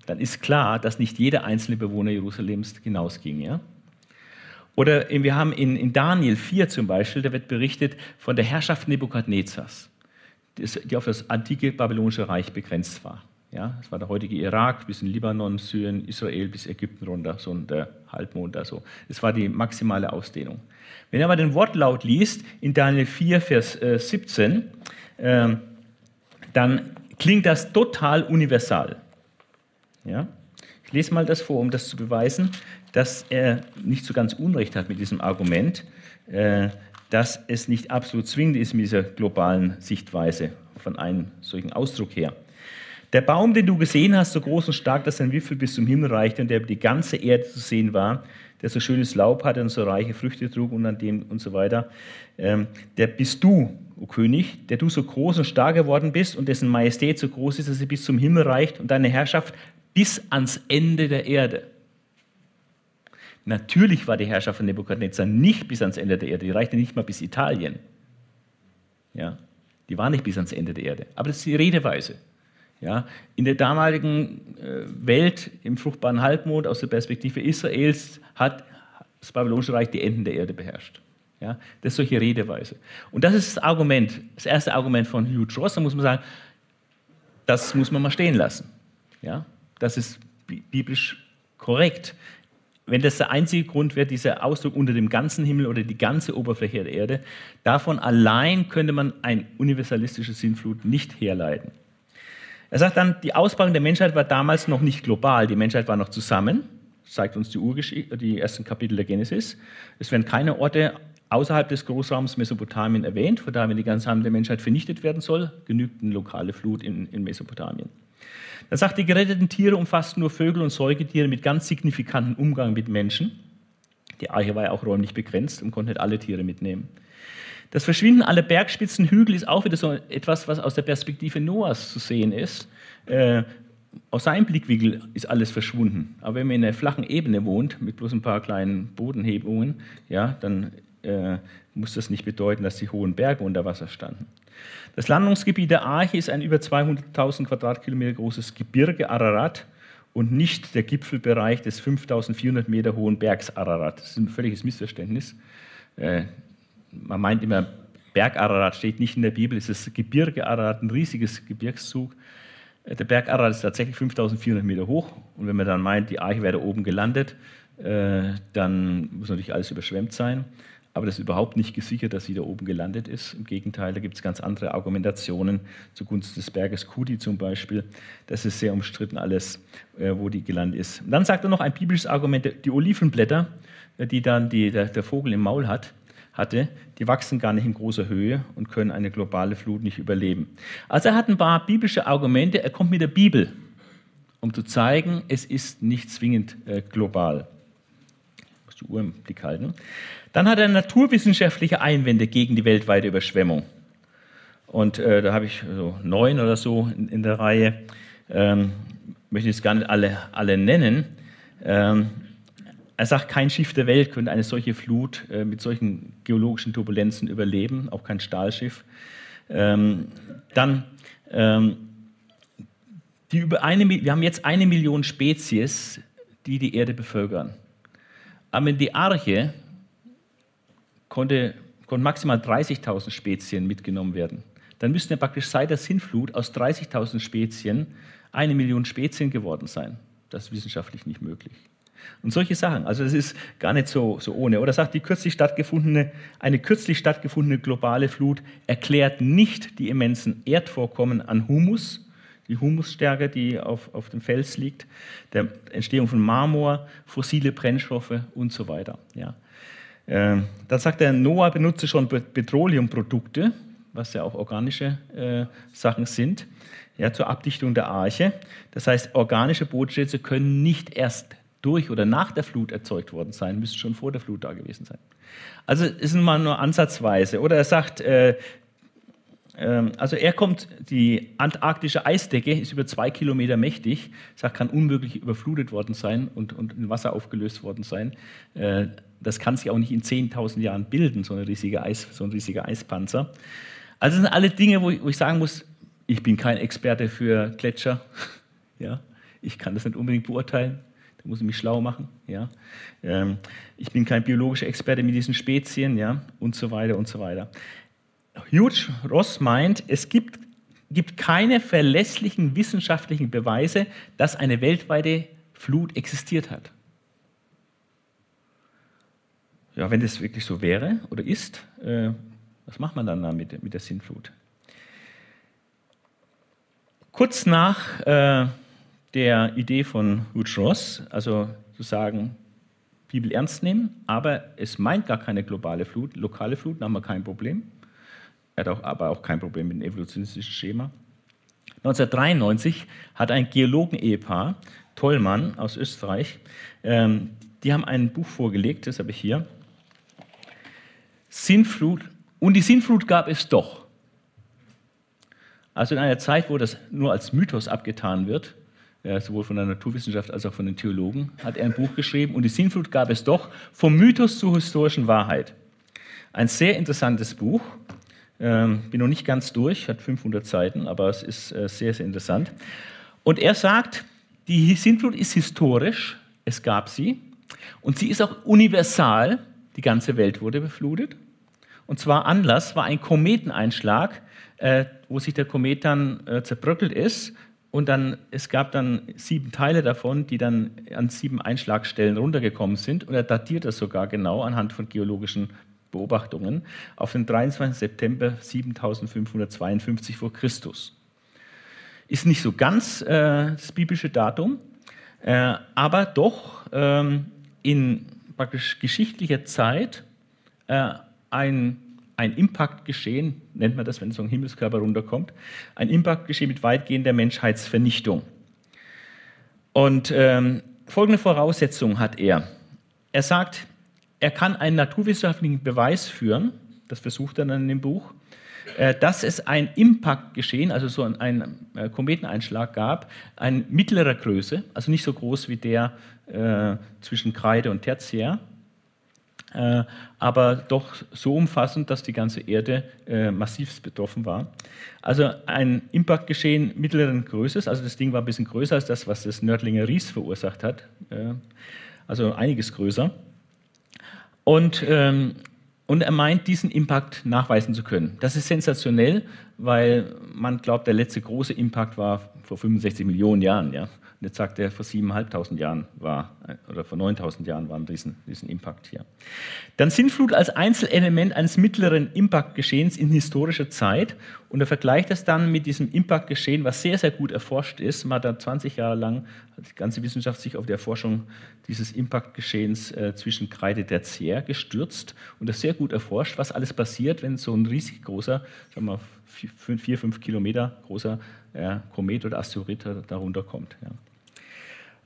dann ist klar, dass nicht jeder einzelne Bewohner Jerusalems hinausging. Ja? Oder wir haben in, in, Daniel 4 zum Beispiel, da wird berichtet von der Herrschaft Nebukadnezars, die auf das antike babylonische Reich begrenzt war. Ja, das war der heutige Irak bis in Libanon, Syrien, Israel bis Ägypten runter, so der Halbmond da so. Das war die maximale Ausdehnung. Wenn ihr aber den Wortlaut liest, in Daniel 4, Vers 17, äh, äh, dann klingt das total universal. Ja? Ich lese mal das vor, um das zu beweisen, dass er nicht so ganz Unrecht hat mit diesem Argument, äh, dass es nicht absolut zwingend ist mit dieser globalen Sichtweise von einem solchen Ausdruck her. Der Baum, den du gesehen hast, so groß und stark, dass sein Wipfel bis zum Himmel reichte und der über die ganze Erde zu sehen war, der so schönes Laub hatte und so reiche Früchte trug und an dem und so weiter, ähm, der bist du, o König, der du so groß und stark geworden bist und dessen Majestät so groß ist, dass sie bis zum Himmel reicht und deine Herrschaft bis ans Ende der Erde. Natürlich war die Herrschaft von Nebukadnezar nicht bis ans Ende der Erde, die reichte nicht mal bis Italien. Ja, die war nicht bis ans Ende der Erde. Aber das ist die Redeweise. Ja, in der damaligen äh, Welt, im fruchtbaren Halbmond, aus der Perspektive Israels, hat das Babylonische Reich die Enden der Erde beherrscht. Ja, das ist solche Redeweise. Und das ist das Argument, das erste Argument von Hugh Ross. Da muss man sagen, das muss man mal stehen lassen. Ja, das ist biblisch korrekt. Wenn das der einzige Grund wäre, dieser Ausdruck unter dem ganzen Himmel oder die ganze Oberfläche der Erde, davon allein könnte man ein universalistische Sinnflut nicht herleiten. Er sagt dann, die Ausbreitung der Menschheit war damals noch nicht global, die Menschheit war noch zusammen, zeigt uns die, Urgeschichte, die ersten Kapitel der Genesis. Es werden keine Orte außerhalb des Großraums Mesopotamien erwähnt, von daher, wenn die ganze der Menschheit vernichtet werden soll, genügt eine lokale Flut in, in Mesopotamien. Er sagt, die geretteten Tiere umfassten nur Vögel und Säugetiere mit ganz signifikantem Umgang mit Menschen. Die Arche war ja auch räumlich begrenzt und konnte nicht alle Tiere mitnehmen. Das Verschwinden aller Bergspitzen, Hügel ist auch wieder so etwas, was aus der Perspektive Noahs zu sehen ist. Äh, aus seinem Blickwinkel ist alles verschwunden. Aber wenn man in einer flachen Ebene wohnt, mit bloß ein paar kleinen Bodenhebungen, ja, dann äh, muss das nicht bedeuten, dass die hohen Berge unter Wasser standen. Das Landungsgebiet der Arche ist ein über 200.000 Quadratkilometer großes Gebirge Ararat und nicht der Gipfelbereich des 5.400 Meter hohen Bergs Ararat. Das ist ein völliges Missverständnis. Äh, man meint immer, Berg Ararat steht nicht in der Bibel, es ist Gebirge Ararat, ein riesiges Gebirgszug. Äh, der Berg Ararat ist tatsächlich 5400 Meter hoch. Und wenn man dann meint, die Arche wäre da oben gelandet, äh, dann muss natürlich alles überschwemmt sein. Aber das ist überhaupt nicht gesichert, dass sie da oben gelandet ist. Im Gegenteil, da gibt es ganz andere Argumentationen zugunsten des Berges Kudi zum Beispiel. Das ist sehr umstritten alles, äh, wo die gelandet ist. Und dann sagt er noch ein biblisches Argument, die Olivenblätter, die dann die, der, der Vogel im Maul hat, hatte, die wachsen gar nicht in großer Höhe und können eine globale Flut nicht überleben. Also er hat ein paar biblische Argumente, er kommt mit der Bibel, um zu zeigen, es ist nicht zwingend äh, global. Ich muss die Uhr im Blick halten. Dann hat er naturwissenschaftliche Einwände gegen die weltweite Überschwemmung. Und äh, da habe ich so neun oder so in, in der Reihe. Ähm, möchte jetzt gar nicht alle, alle nennen. Ähm, er sagt, kein Schiff der Welt könnte eine solche Flut äh, mit solchen geologischen Turbulenzen überleben, auch kein Stahlschiff. Ähm, dann, ähm, die über eine, wir haben jetzt eine Million Spezies, die die Erde bevölkern. Aber in die Arche konnte, konnten maximal 30.000 Spezien mitgenommen werden. Dann müssten ja praktisch seit der Sintflut aus 30.000 Spezien eine Million Spezien geworden sein. Das ist wissenschaftlich nicht möglich. Und solche Sachen. Also das ist gar nicht so, so ohne. Oder sagt, die kürzlich stattgefundene, eine kürzlich stattgefundene globale Flut erklärt nicht die immensen Erdvorkommen an Humus, die Humusstärke, die auf, auf dem Fels liegt, der Entstehung von Marmor, fossile Brennstoffe und so weiter. Ja. Äh, dann sagt er, Noah benutze schon Petroleumprodukte, was ja auch organische äh, Sachen sind, ja, zur Abdichtung der Arche. Das heißt, organische Bodenschätze können nicht erst durch oder nach der Flut erzeugt worden sein, müsste schon vor der Flut da gewesen sein. Also ist mal nur ansatzweise. Oder er sagt, äh, äh, also er kommt, die antarktische Eisdecke ist über zwei Kilometer mächtig, sagt, kann unmöglich überflutet worden sein und, und in Wasser aufgelöst worden sein. Äh, das kann sich auch nicht in 10.000 Jahren bilden, so, eine riesige Eis, so ein riesiger Eispanzer. Also das sind alle Dinge, wo ich, wo ich sagen muss, ich bin kein Experte für Gletscher. ja, ich kann das nicht unbedingt beurteilen. Da muss ich mich schlau machen. Ja? Ähm, ich bin kein biologischer Experte mit diesen Spezien ja? und so weiter und so weiter. Hugh Ross meint, es gibt, gibt keine verlässlichen wissenschaftlichen Beweise, dass eine weltweite Flut existiert hat. Ja, wenn das wirklich so wäre oder ist, äh, was macht man dann damit mit der Sintflut? Kurz nach äh, der Idee von Hugh Ross, also zu sagen, Bibel ernst nehmen, aber es meint gar keine globale Flut, lokale Flut, da haben wir kein Problem. Er hat auch, aber auch kein Problem mit dem evolutionistischen Schema. 1993 hat ein Geologen-Ehepaar, Tollmann aus Österreich, ähm, die haben ein Buch vorgelegt, das habe ich hier. Sintflut. Und die Sintflut gab es doch. Also in einer Zeit, wo das nur als Mythos abgetan wird, ja, sowohl von der Naturwissenschaft als auch von den Theologen, hat er ein Buch geschrieben und die Sinnflut gab es doch, vom Mythos zur historischen Wahrheit. Ein sehr interessantes Buch, ähm, bin noch nicht ganz durch, hat 500 Seiten, aber es ist äh, sehr, sehr interessant. Und er sagt, die Sintflut ist historisch, es gab sie, und sie ist auch universal, die ganze Welt wurde beflutet. Und zwar Anlass war ein Kometeneinschlag, äh, wo sich der Komet dann äh, zerbröckelt ist und dann, es gab dann sieben Teile davon, die dann an sieben Einschlagstellen runtergekommen sind. Und er datiert das sogar genau anhand von geologischen Beobachtungen auf den 23. September 7552 vor Christus. Ist nicht so ganz äh, das biblische Datum, äh, aber doch ähm, in praktisch geschichtlicher Zeit äh, ein, ein Impactgeschehen, nennt man das, wenn so ein Himmelskörper runterkommt, ein Impactgeschehen mit weitgehender Menschheitsvernichtung. Und ähm, folgende Voraussetzung hat er. Er sagt, er kann einen naturwissenschaftlichen Beweis führen, das versucht er dann in dem Buch, äh, dass es ein Impact-Geschehen, also so ein, äh, Kometeneinschlag gab, ein mittlerer Größe, also nicht so groß wie der äh, zwischen Kreide und Tertiär, äh, aber doch so umfassend, dass die ganze Erde äh, massiv betroffen war. Also ein Impact-Geschehen mittleren Größes, also das Ding war ein bisschen größer als das, was das Nördlinger Ries verursacht hat, äh, also einiges größer. Und ähm, und er meint, diesen Impact nachweisen zu können. Das ist sensationell, weil man glaubt, der letzte große Impact war vor 65 Millionen Jahren. Ja? Jetzt sagt er, vor 7.500 Jahren war, oder vor 9.000 Jahren war ein riesen, riesen Impact hier. Dann Sintflut als Einzelelement eines mittleren Impact-Geschehens in historischer Zeit. Und er vergleicht das dann mit diesem Impact-Geschehen, was sehr, sehr gut erforscht ist. Man hat da 20 Jahre lang, hat die ganze Wissenschaft sich auf die Erforschung dieses Impact-Geschehens äh, zwischen Kreide der Tertiär gestürzt und das sehr gut erforscht, was alles passiert, wenn so ein riesig großer, sagen wir, vier, fünf Kilometer großer ja, Komet oder Asteroid darunter kommt. Ja.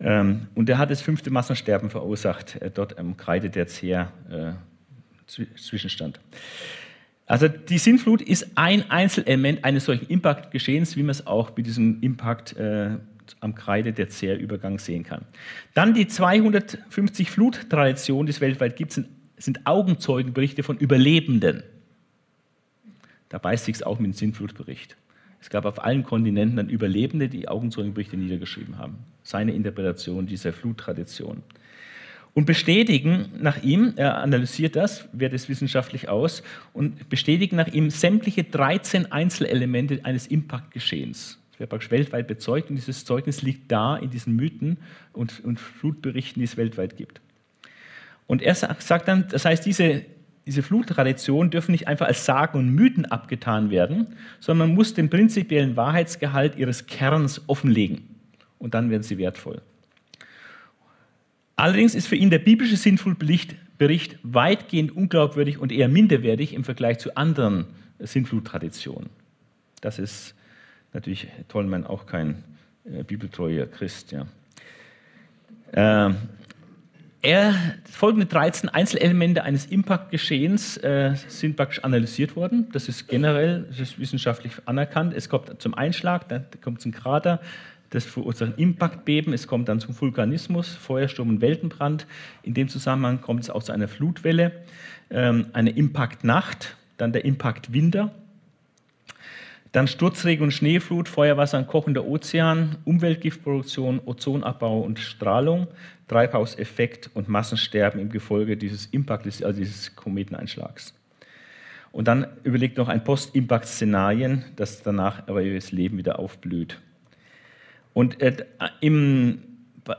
Ähm, und der hat das fünfte Massensterben verursacht, äh, dort am Kreide der Zehr äh, Zwischenstand. Also die Sintflut ist ein Einzelelement eines solchen Impact-Geschehens, wie man es auch mit diesem Impact äh, am Kreide der Zehrübergang sehen kann. Dann die 250 Fluttraditionen, die es weltweit gibt, sind, sind Augenzeugenberichte von Überlebenden. Da beißt sich auch mit dem Sintflutbericht. Es gab auf allen Kontinenten dann Überlebende, die Augenzeugenberichte niedergeschrieben haben. Seine Interpretation dieser Fluttradition. Und bestätigen nach ihm, er analysiert das, wertet es wissenschaftlich aus, und bestätigen nach ihm sämtliche 13 Einzelelemente eines Impact-Geschehens. Das wird praktisch weltweit bezeugt und dieses Zeugnis liegt da in diesen Mythen und, und Flutberichten, die es weltweit gibt. Und er sagt dann, das heißt, diese diese Fluttraditionen dürfen nicht einfach als Sagen und Mythen abgetan werden, sondern man muss den prinzipiellen Wahrheitsgehalt ihres Kerns offenlegen. Und dann werden sie wertvoll. Allerdings ist für ihn der biblische Sintflutbericht weitgehend unglaubwürdig und eher minderwertig im Vergleich zu anderen Sintfluttraditionen. Das ist natürlich Tollmann auch kein äh, bibeltreuer Christ. Ja. Äh, er, folgende 13 Einzelelemente eines Impact-Geschehens äh, sind praktisch analysiert worden. Das ist generell das ist wissenschaftlich anerkannt. Es kommt zum Einschlag, dann kommt zum Krater, das verursacht ein Impactbeben, es kommt dann zum Vulkanismus, Feuersturm und Weltenbrand. In dem Zusammenhang kommt es auch zu einer Flutwelle, ähm, eine Impact-Nacht, dann der Impact-Winter, dann Sturzregen und Schneeflut, Feuerwasser und kochender Ozean, Umweltgiftproduktion, Ozonabbau und Strahlung, Treibhauseffekt und Massensterben im Gefolge dieses Impacts, also dieses Kometeneinschlags. Und dann überlegt noch ein Post-Impact-Szenarien, das danach aber ihr Leben wieder aufblüht. Und äh, im,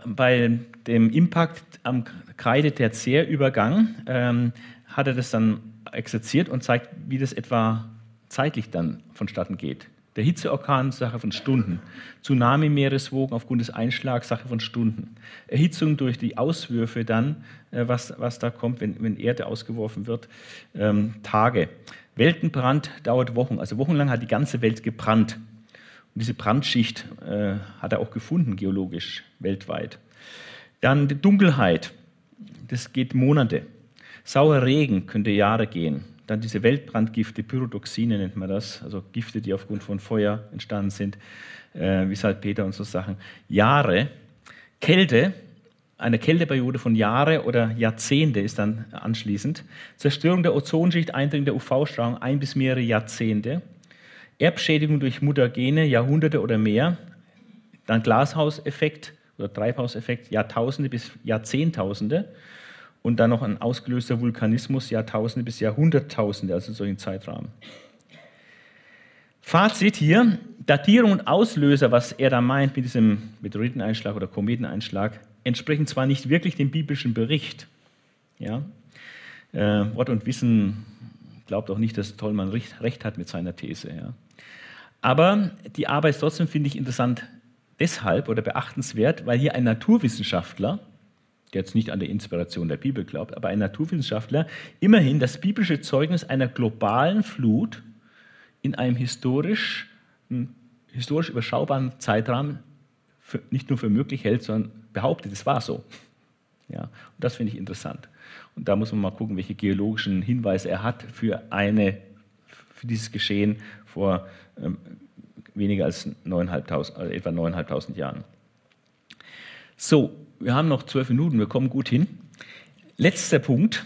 bei dem Impact am Kreide-Tertiärübergang ähm, hat er das dann exerziert und zeigt, wie das etwa zeitlich dann vonstatten geht. Der Hitzeorkan, Sache von Stunden. Tsunami-Meereswogen aufgrund des Einschlags, Sache von Stunden. Erhitzung durch die Auswürfe dann, äh, was, was da kommt, wenn, wenn Erde ausgeworfen wird, ähm, Tage. Weltenbrand dauert Wochen. Also wochenlang hat die ganze Welt gebrannt. Und diese Brandschicht äh, hat er auch gefunden, geologisch, weltweit. Dann die Dunkelheit. Das geht Monate. Sauer Regen könnte Jahre gehen. Dann diese Weltbrandgifte, Pyrodoxine nennt man das, also Gifte, die aufgrund von Feuer entstanden sind, äh, wie Salpeter und so Sachen. Jahre. Kälte, eine Kälteperiode von Jahre oder Jahrzehnte ist dann anschließend. Zerstörung der Ozonschicht, Eindringen der UV-Strahlung, ein bis mehrere Jahrzehnte. Erbschädigung durch Mutagene, Jahrhunderte oder mehr. Dann Glashauseffekt oder Treibhauseffekt, Jahrtausende bis Jahrzehntausende und dann noch ein ausgelöster Vulkanismus Jahrtausende bis Jahrhunderttausende, also solchen Zeitrahmen. Fazit hier, Datierung und Auslöser, was er da meint mit diesem Meteoriteneinschlag oder Kometeneinschlag, entsprechen zwar nicht wirklich dem biblischen Bericht. Ja? Äh, Wort und Wissen glaubt auch nicht, dass Tollmann recht hat mit seiner These. Ja? Aber die Arbeit ist trotzdem, finde ich, interessant deshalb oder beachtenswert, weil hier ein Naturwissenschaftler der jetzt nicht an der Inspiration der Bibel glaubt, aber ein Naturwissenschaftler, immerhin das biblische Zeugnis einer globalen Flut in einem historisch, historisch überschaubaren Zeitrahmen für, nicht nur für möglich hält, sondern behauptet, es war so. Ja, und das finde ich interessant. Und da muss man mal gucken, welche geologischen Hinweise er hat für, eine, für dieses Geschehen vor ähm, weniger als 9.500, also etwa 9.500 Jahren. So, wir haben noch zwölf Minuten, wir kommen gut hin. Letzter Punkt.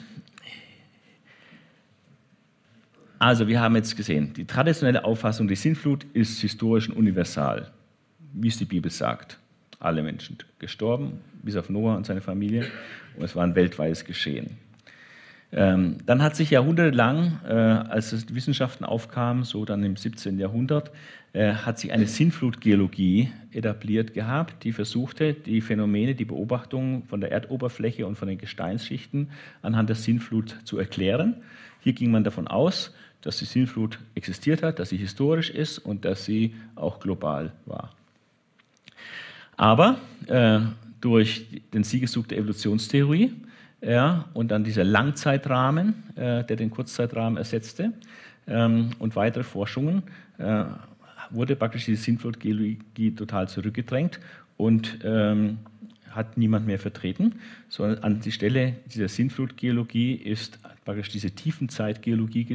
Also, wir haben jetzt gesehen, die traditionelle Auffassung, die Sintflut ist historisch und universal, wie es die Bibel sagt. Alle Menschen gestorben, bis auf Noah und seine Familie, und es war ein weltweites Geschehen. Ähm, dann hat sich jahrhundertelang, äh, als Wissenschaften aufkamen, so dann im 17. Jahrhundert, äh, hat sich eine Sinnflutgeologie etabliert gehabt, die versuchte, die Phänomene, die Beobachtungen von der Erdoberfläche und von den Gesteinsschichten anhand der Sinnflut zu erklären. Hier ging man davon aus, dass die Sinnflut existiert hat, dass sie historisch ist und dass sie auch global war. Aber äh, durch den Siegeszug der Evolutionstheorie ja, und dann dieser Langzeitrahmen, äh, der den Kurzzeitrahmen ersetzte, ähm, und weitere Forschungen, äh, wurde praktisch diese Sintflutgeologie total zurückgedrängt und ähm, hat niemand mehr vertreten, sondern an die Stelle dieser Sintflutgeologie ist praktisch diese Tiefenzeitgeologie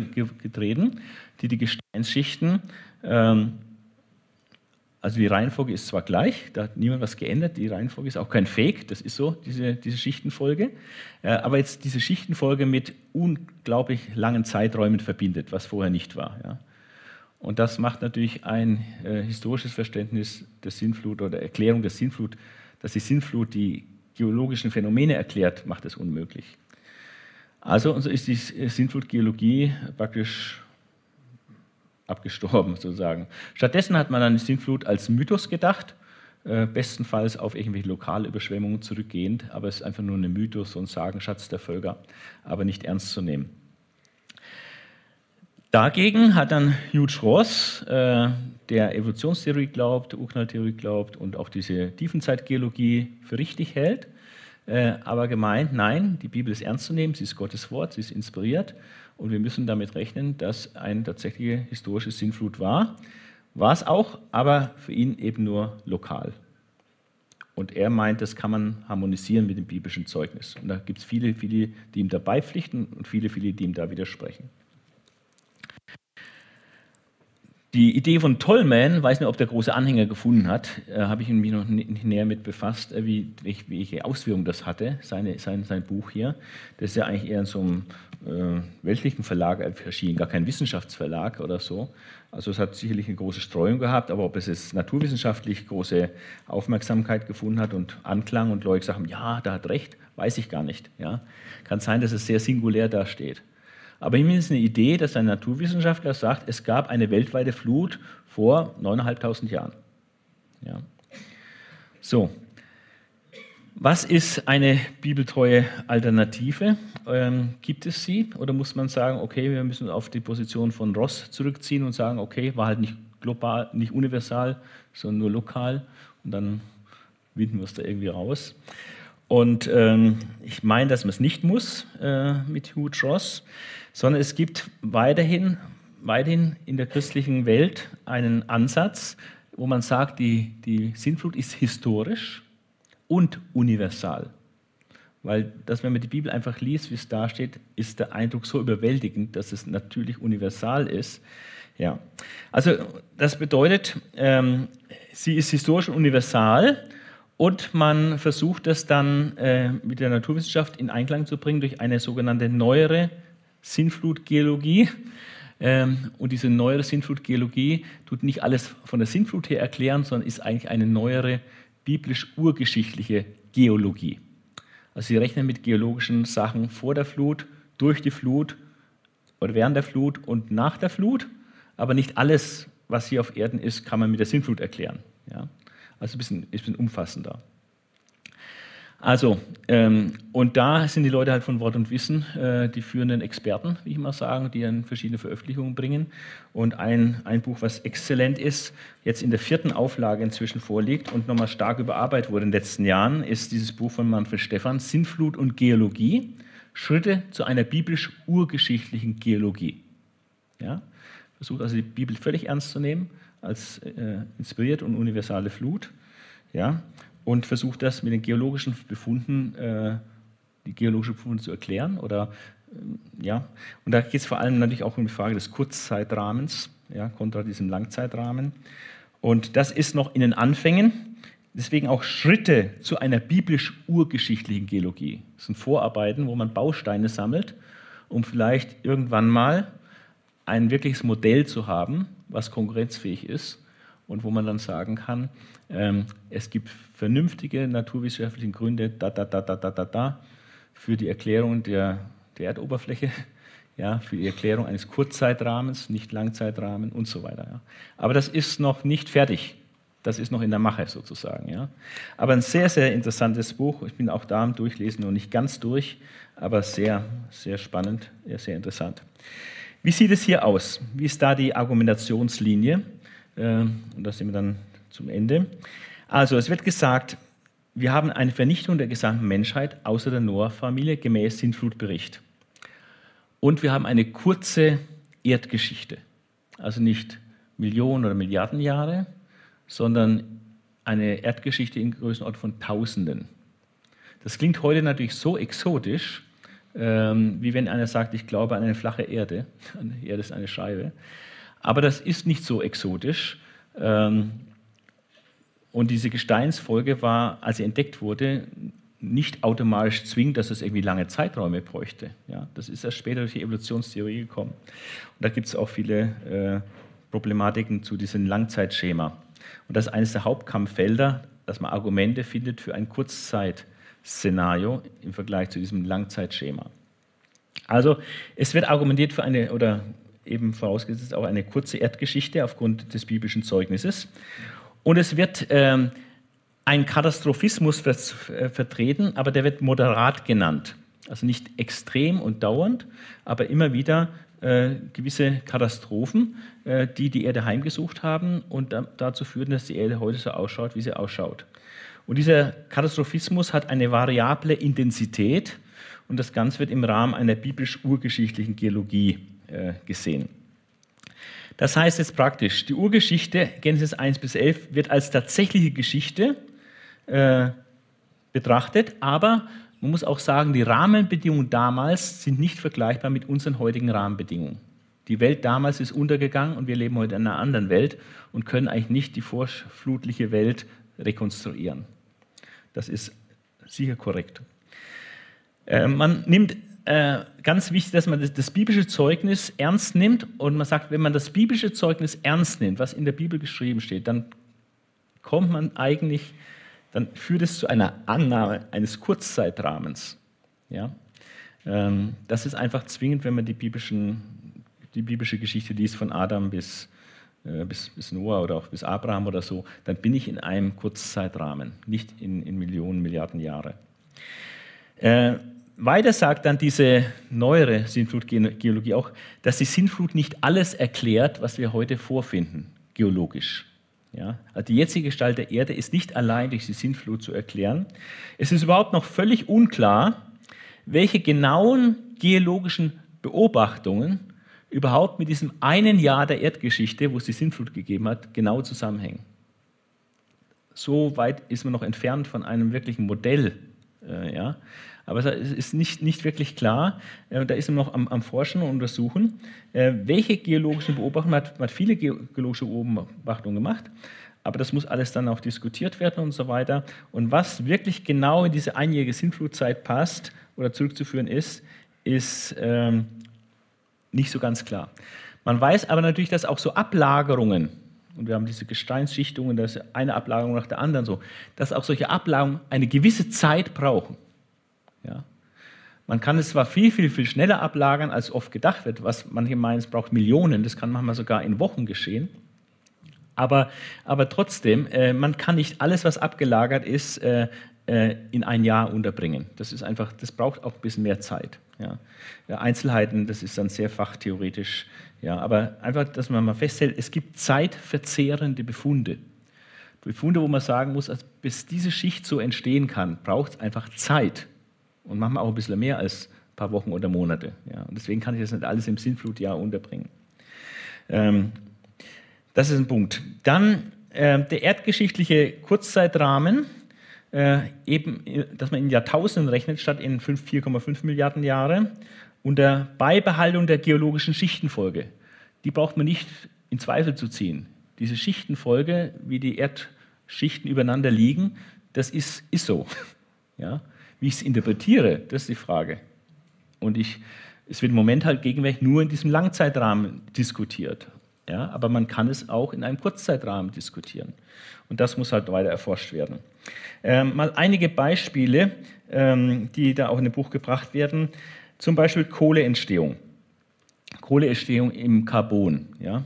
getreten, die die Gesteinsschichten ähm, also die Reihenfolge ist zwar gleich, da hat niemand was geändert, die Reihenfolge ist auch kein Fake, das ist so, diese, diese Schichtenfolge, äh, aber jetzt diese Schichtenfolge mit unglaublich langen Zeiträumen verbindet, was vorher nicht war. Ja. Und das macht natürlich ein äh, historisches Verständnis der Sinnflut oder der Erklärung der Sinnflut, dass die Sinnflut die geologischen Phänomene erklärt, macht es unmöglich. Also, also ist die Sinnflutgeologie praktisch abgestorben sozusagen. Stattdessen hat man an die Sintflut als Mythos gedacht, äh, bestenfalls auf irgendwelche Lokalüberschwemmungen zurückgehend, aber es ist einfach nur ein Mythos, so ein Sagenschatz der Völker, aber nicht ernst zu nehmen. Dagegen hat dann Hugh Ross, äh, der Evolutionstheorie glaubt, Urknalltheorie glaubt und auch diese Tiefenzeitgeologie für richtig hält, äh, aber gemeint, nein, die Bibel ist ernst zu nehmen, sie ist Gottes Wort, sie ist inspiriert und wir müssen damit rechnen, dass eine tatsächliche historische Sinnflut war. War es auch, aber für ihn eben nur lokal. Und er meint, das kann man harmonisieren mit dem biblischen Zeugnis. Und da gibt es viele, viele, die ihm dabei pflichten und viele, viele, die ihm da widersprechen. Die Idee von Tollman, weiß nicht, ob der große Anhänger gefunden hat, äh, habe ich mich noch nicht näher mit befasst, äh, wie, welche Auswirkungen das hatte, seine, sein, sein Buch hier. Das ist ja eigentlich eher in so einem äh, weltlichen Verlag erschienen, gar kein Wissenschaftsverlag oder so. Also es hat sicherlich eine große Streuung gehabt, aber ob es jetzt naturwissenschaftlich große Aufmerksamkeit gefunden hat und Anklang und Leute sagen, ja, da hat recht, weiß ich gar nicht. Ja. Kann sein, dass es sehr singulär dasteht. Aber immerhin ist eine Idee, dass ein Naturwissenschaftler sagt, es gab eine weltweite Flut vor 9.500 Jahren. Ja. So, was ist eine bibeltreue Alternative? Ähm, gibt es sie? Oder muss man sagen, okay, wir müssen auf die Position von Ross zurückziehen und sagen, okay, war halt nicht global, nicht universal, sondern nur lokal und dann winden wir es da irgendwie raus. Und ähm, ich meine, dass man es nicht muss äh, mit Hugh Ross sondern es gibt weiterhin, weiterhin in der christlichen Welt einen Ansatz, wo man sagt, die, die Sintflut ist historisch und universal. Weil das, wenn man die Bibel einfach liest, wie es da steht, ist der Eindruck so überwältigend, dass es natürlich universal ist. Ja. Also das bedeutet, ähm, sie ist historisch und universal und man versucht das dann äh, mit der Naturwissenschaft in Einklang zu bringen durch eine sogenannte neuere Sintflutgeologie. Ähm, und diese neuere Sintflutgeologie tut nicht alles von der Sintflut her erklären, sondern ist eigentlich eine neuere biblisch-urgeschichtliche Geologie. Also sie rechnen mit geologischen Sachen vor der Flut, durch die Flut oder während der Flut und nach der Flut, aber nicht alles, was hier auf Erden ist, kann man mit der Sintflut erklären. Ja? Also ein bisschen, ein bisschen umfassender. Also, ähm, und da sind die Leute halt von Wort und Wissen äh, die führenden Experten, wie ich mal sagen, die dann verschiedene Veröffentlichungen bringen. Und ein, ein Buch, was exzellent ist, jetzt in der vierten Auflage inzwischen vorliegt und nochmal stark überarbeitet wurde in den letzten Jahren, ist dieses Buch von Manfred Stephan, Sinnflut und Geologie, Schritte zu einer biblisch-urgeschichtlichen Geologie. Ja? Versucht also die Bibel völlig ernst zu nehmen, als äh, inspiriert und universale Flut. Ja? Und versucht das mit den geologischen Befunden, äh, die geologischen Befunde zu erklären. Oder, äh, ja. Und da geht es vor allem natürlich auch um die Frage des Kurzzeitrahmens, ja, kontra diesem Langzeitrahmen. Und das ist noch in den Anfängen, deswegen auch Schritte zu einer biblisch-urgeschichtlichen Geologie. Das sind Vorarbeiten, wo man Bausteine sammelt, um vielleicht irgendwann mal ein wirkliches Modell zu haben, was konkurrenzfähig ist und wo man dann sagen kann, ähm, es gibt vernünftige naturwissenschaftliche Gründe da, da, da, da, da, da, da, für die Erklärung der, der Erdoberfläche, ja, für die Erklärung eines Kurzzeitrahmens, nicht Langzeitrahmen und so weiter. Ja. Aber das ist noch nicht fertig. Das ist noch in der Mache sozusagen. Ja. Aber ein sehr, sehr interessantes Buch. Ich bin auch da am Durchlesen, noch nicht ganz durch, aber sehr, sehr spannend, sehr interessant. Wie sieht es hier aus? Wie ist da die Argumentationslinie? Ähm, und da sind wir dann zum Ende. Also es wird gesagt, wir haben eine Vernichtung der gesamten Menschheit außer der Noah-Familie gemäß Sintflutbericht. Und wir haben eine kurze Erdgeschichte. Also nicht Millionen oder Milliarden Jahre, sondern eine Erdgeschichte in Größenordnung von Tausenden. Das klingt heute natürlich so exotisch, ähm, wie wenn einer sagt, ich glaube an eine flache Erde. Eine Erde ist eine Scheibe. Aber das ist nicht so exotisch. Ähm, und diese Gesteinsfolge war, als sie entdeckt wurde, nicht automatisch zwingend, dass es irgendwie lange Zeiträume bräuchte. Ja, das ist erst später durch die Evolutionstheorie gekommen. Und da gibt es auch viele äh, Problematiken zu diesem Langzeitschema. Und das ist eines der Hauptkampffelder, dass man Argumente findet für ein Kurzzeitszenario im Vergleich zu diesem Langzeitschema. Also es wird argumentiert für eine, oder eben vorausgesetzt auch eine kurze Erdgeschichte aufgrund des biblischen Zeugnisses. Und es wird ähm, ein Katastrophismus äh, vertreten, aber der wird moderat genannt. Also nicht extrem und dauernd, aber immer wieder äh, gewisse Katastrophen, äh, die die Erde heimgesucht haben und da, dazu führen, dass die Erde heute so ausschaut, wie sie ausschaut. Und dieser Katastrophismus hat eine variable Intensität und das Ganze wird im Rahmen einer biblisch-urgeschichtlichen Geologie gesehen. Das heißt jetzt praktisch, die Urgeschichte, Genesis 1 bis 11, wird als tatsächliche Geschichte äh, betrachtet, aber man muss auch sagen, die Rahmenbedingungen damals sind nicht vergleichbar mit unseren heutigen Rahmenbedingungen. Die Welt damals ist untergegangen und wir leben heute in einer anderen Welt und können eigentlich nicht die vorflutliche Welt rekonstruieren. Das ist sicher korrekt. Äh, man nimmt äh, ganz wichtig, dass man das, das, biblische Zeugnis ernst nimmt und man sagt, wenn man das biblische Zeugnis ernst nimmt, was in der Bibel geschrieben steht, dann kommt man eigentlich, dann führt es zu einer Annahme eines Kurzzeitrahmens. Ja? Ähm, das ist einfach zwingend, wenn man die, biblischen, die biblische Geschichte liest, von Adam bis, äh, bis, bis Noah oder auch bis Abraham oder so, dann bin ich in einem Kurzzeitrahmen, nicht in, in Millionen, Milliarden Jahre. Äh, weiter sagt dann diese neuere Sintflutgeologie auch, dass die Sintflut nicht alles erklärt, was wir heute vorfinden, geologisch. Ja, also die jetzige Gestalt der Erde ist nicht allein durch die Sintflut zu erklären. Es ist überhaupt noch völlig unklar, welche genauen geologischen Beobachtungen überhaupt mit diesem einen Jahr der Erdgeschichte, wo es die Sintflut gegeben hat, genau zusammenhängen. So weit ist man noch entfernt von einem wirklichen Modell. Äh, ja. Aber es ist nicht, nicht wirklich klar, äh, da ist man noch am, am Forschen und Untersuchen, äh, welche geologischen Beobachtungen, man hat, man hat viele geologische Beobachtungen gemacht, aber das muss alles dann auch diskutiert werden und so weiter. Und was wirklich genau in diese einjährige Sintflutzeit passt oder zurückzuführen ist, ist ähm, nicht so ganz klar. Man weiß aber natürlich, dass auch so Ablagerungen, und wir haben diese Gesteinsschichtungen, das ist eine Ablagerung nach der anderen so, dass auch solche Ablagerungen eine gewisse Zeit brauchen. Ja? Man kann es zwar viel, viel, viel schneller ablagern, als oft gedacht wird, was manche meinen, es braucht Millionen, das kann manchmal sogar in Wochen geschehen. Aber, aber trotzdem, äh, man kann nicht alles, was abgelagert ist, äh, äh, in ein Jahr unterbringen. Das ist einfach, das braucht auch ein bisschen mehr Zeit. Ja. Einzelheiten, das ist dann sehr fachtheoretisch. Ja, aber einfach, dass man mal festhält, es gibt zeitverzehrende Befunde. Befunde, wo man sagen muss, also bis diese Schicht so entstehen kann, braucht es einfach Zeit. Und manchmal auch ein bisschen mehr als ein paar Wochen oder Monate. Ja. Und deswegen kann ich das nicht alles im Sinnflutjahr unterbringen. Ähm, das ist ein Punkt. Dann äh, der erdgeschichtliche Kurzzeitrahmen, äh, eben, dass man in Jahrtausenden rechnet statt in 4,5 Milliarden Jahre, unter Beibehaltung der geologischen Schichtenfolge. Die braucht man nicht in Zweifel zu ziehen. Diese Schichtenfolge, wie die Erdschichten übereinander liegen, das ist, ist so. Ja? Wie ich es interpretiere, das ist die Frage. Und ich, es wird im Moment halt gegenwärtig nur in diesem Langzeitrahmen diskutiert. Ja? Aber man kann es auch in einem Kurzzeitrahmen diskutieren. Und das muss halt weiter erforscht werden. Ähm, mal einige Beispiele, ähm, die da auch in dem Buch gebracht werden. Zum Beispiel Kohleentstehung. Kohleentstehung im Carbon. Ja?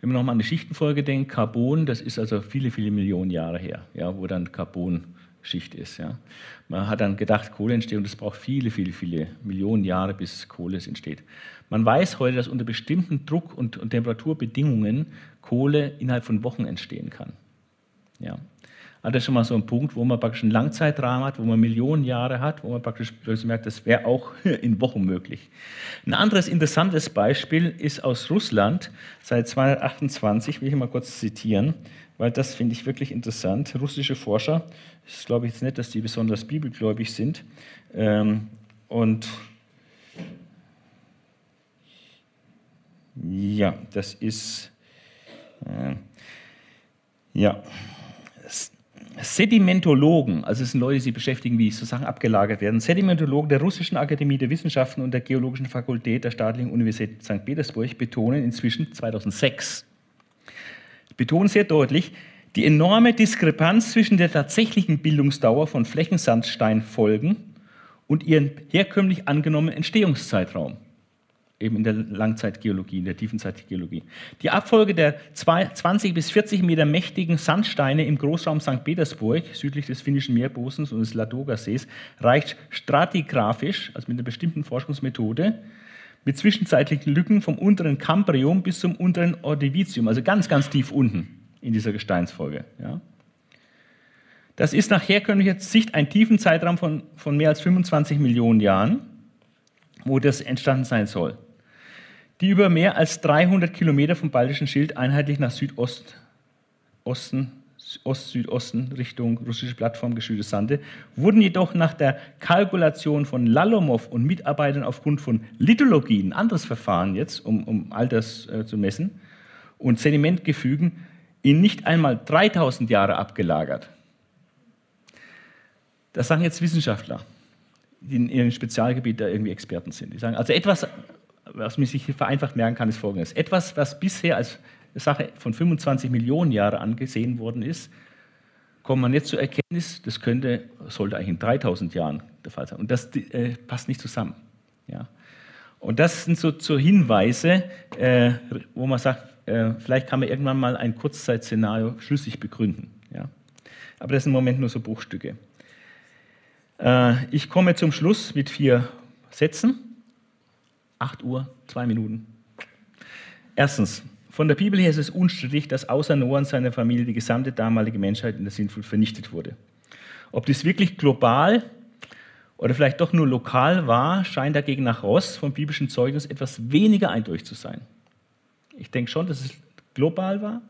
Wenn man nochmal an die Schichtenfolge denkt, Carbon, das ist also viele, viele Millionen Jahre her, ja, wo dann Carbonschicht ist. Ja. Man hat dann gedacht, Kohleentstehung, das braucht viele, viele, viele Millionen Jahre, bis Kohle entsteht. Man weiß heute, dass unter bestimmten Druck- und, und Temperaturbedingungen Kohle innerhalb von Wochen entstehen kann. Ja. Also das ist schon mal so ein Punkt, wo man praktisch einen Langzeitrahmen hat, wo man Millionen Jahre hat, wo man praktisch merkt, das wäre auch in Wochen möglich. Ein anderes interessantes Beispiel ist aus Russland, seit 228, will ich mal kurz zitieren, weil das finde ich wirklich interessant. Russische Forscher, ich glaube jetzt nicht, dass die besonders bibelgläubig sind, ähm, und ja, das ist, äh, ja, Sedimentologen, also es sind Leute, die sich beschäftigen, wie so Sachen abgelagert werden, Sedimentologen der Russischen Akademie der Wissenschaften und der Geologischen Fakultät der Staatlichen Universität St. Petersburg betonen inzwischen 2006, betonen sehr deutlich, die enorme Diskrepanz zwischen der tatsächlichen Bildungsdauer von Flächensandsteinfolgen und ihren herkömmlich angenommenen Entstehungszeitraum eben in der Langzeitgeologie, in der Tiefenzeitgeologie. Die Abfolge der 20 bis 40 Meter mächtigen Sandsteine im Großraum St. Petersburg, südlich des finnischen Meerbosens und des Ladoga-Sees, reicht stratigraphisch, also mit einer bestimmten Forschungsmethode, mit zwischenzeitlichen Lücken vom unteren Cambrium bis zum unteren Ordovicium, also ganz, ganz tief unten in dieser Gesteinsfolge. Ja. Das ist nach herkömmlicher Sicht ein Tiefenzeitraum von, von mehr als 25 Millionen Jahren, wo das entstanden sein soll die über mehr als 300 Kilometer vom Baltischen Schild einheitlich nach Südosten, Ost-Südosten Richtung russische Plattform geschüttet sandte, wurden jedoch nach der Kalkulation von Lalomow und Mitarbeitern aufgrund von Lithologie, ein anderes Verfahren jetzt, um, um Alters äh, zu messen, und Sedimentgefügen in nicht einmal 3000 Jahre abgelagert. Das sagen jetzt Wissenschaftler, die in ihrem Spezialgebiet da irgendwie Experten sind. Die sagen, also etwas was man sich vereinfacht merken kann, ist folgendes. Etwas, was bisher als Sache von 25 Millionen Jahren angesehen worden ist, kommt man jetzt zur Erkenntnis, das könnte, sollte eigentlich in 3000 Jahren der Fall sein. Und das äh, passt nicht zusammen. Ja. Und das sind so, so Hinweise, äh, wo man sagt, äh, vielleicht kann man irgendwann mal ein Kurzzeitszenario schlüssig begründen. Ja. Aber das sind im Moment nur so Bruchstücke. Äh, ich komme zum Schluss mit vier Sätzen. 8 Uhr, zwei Minuten. Erstens, von der Bibel her ist es unstrittig, dass außer Noah und seiner Familie die gesamte damalige Menschheit in der Sintflut vernichtet wurde. Ob dies wirklich global oder vielleicht doch nur lokal war, scheint dagegen nach Ross vom biblischen Zeugnis etwas weniger eindeutig zu sein. Ich denke schon, dass es global war,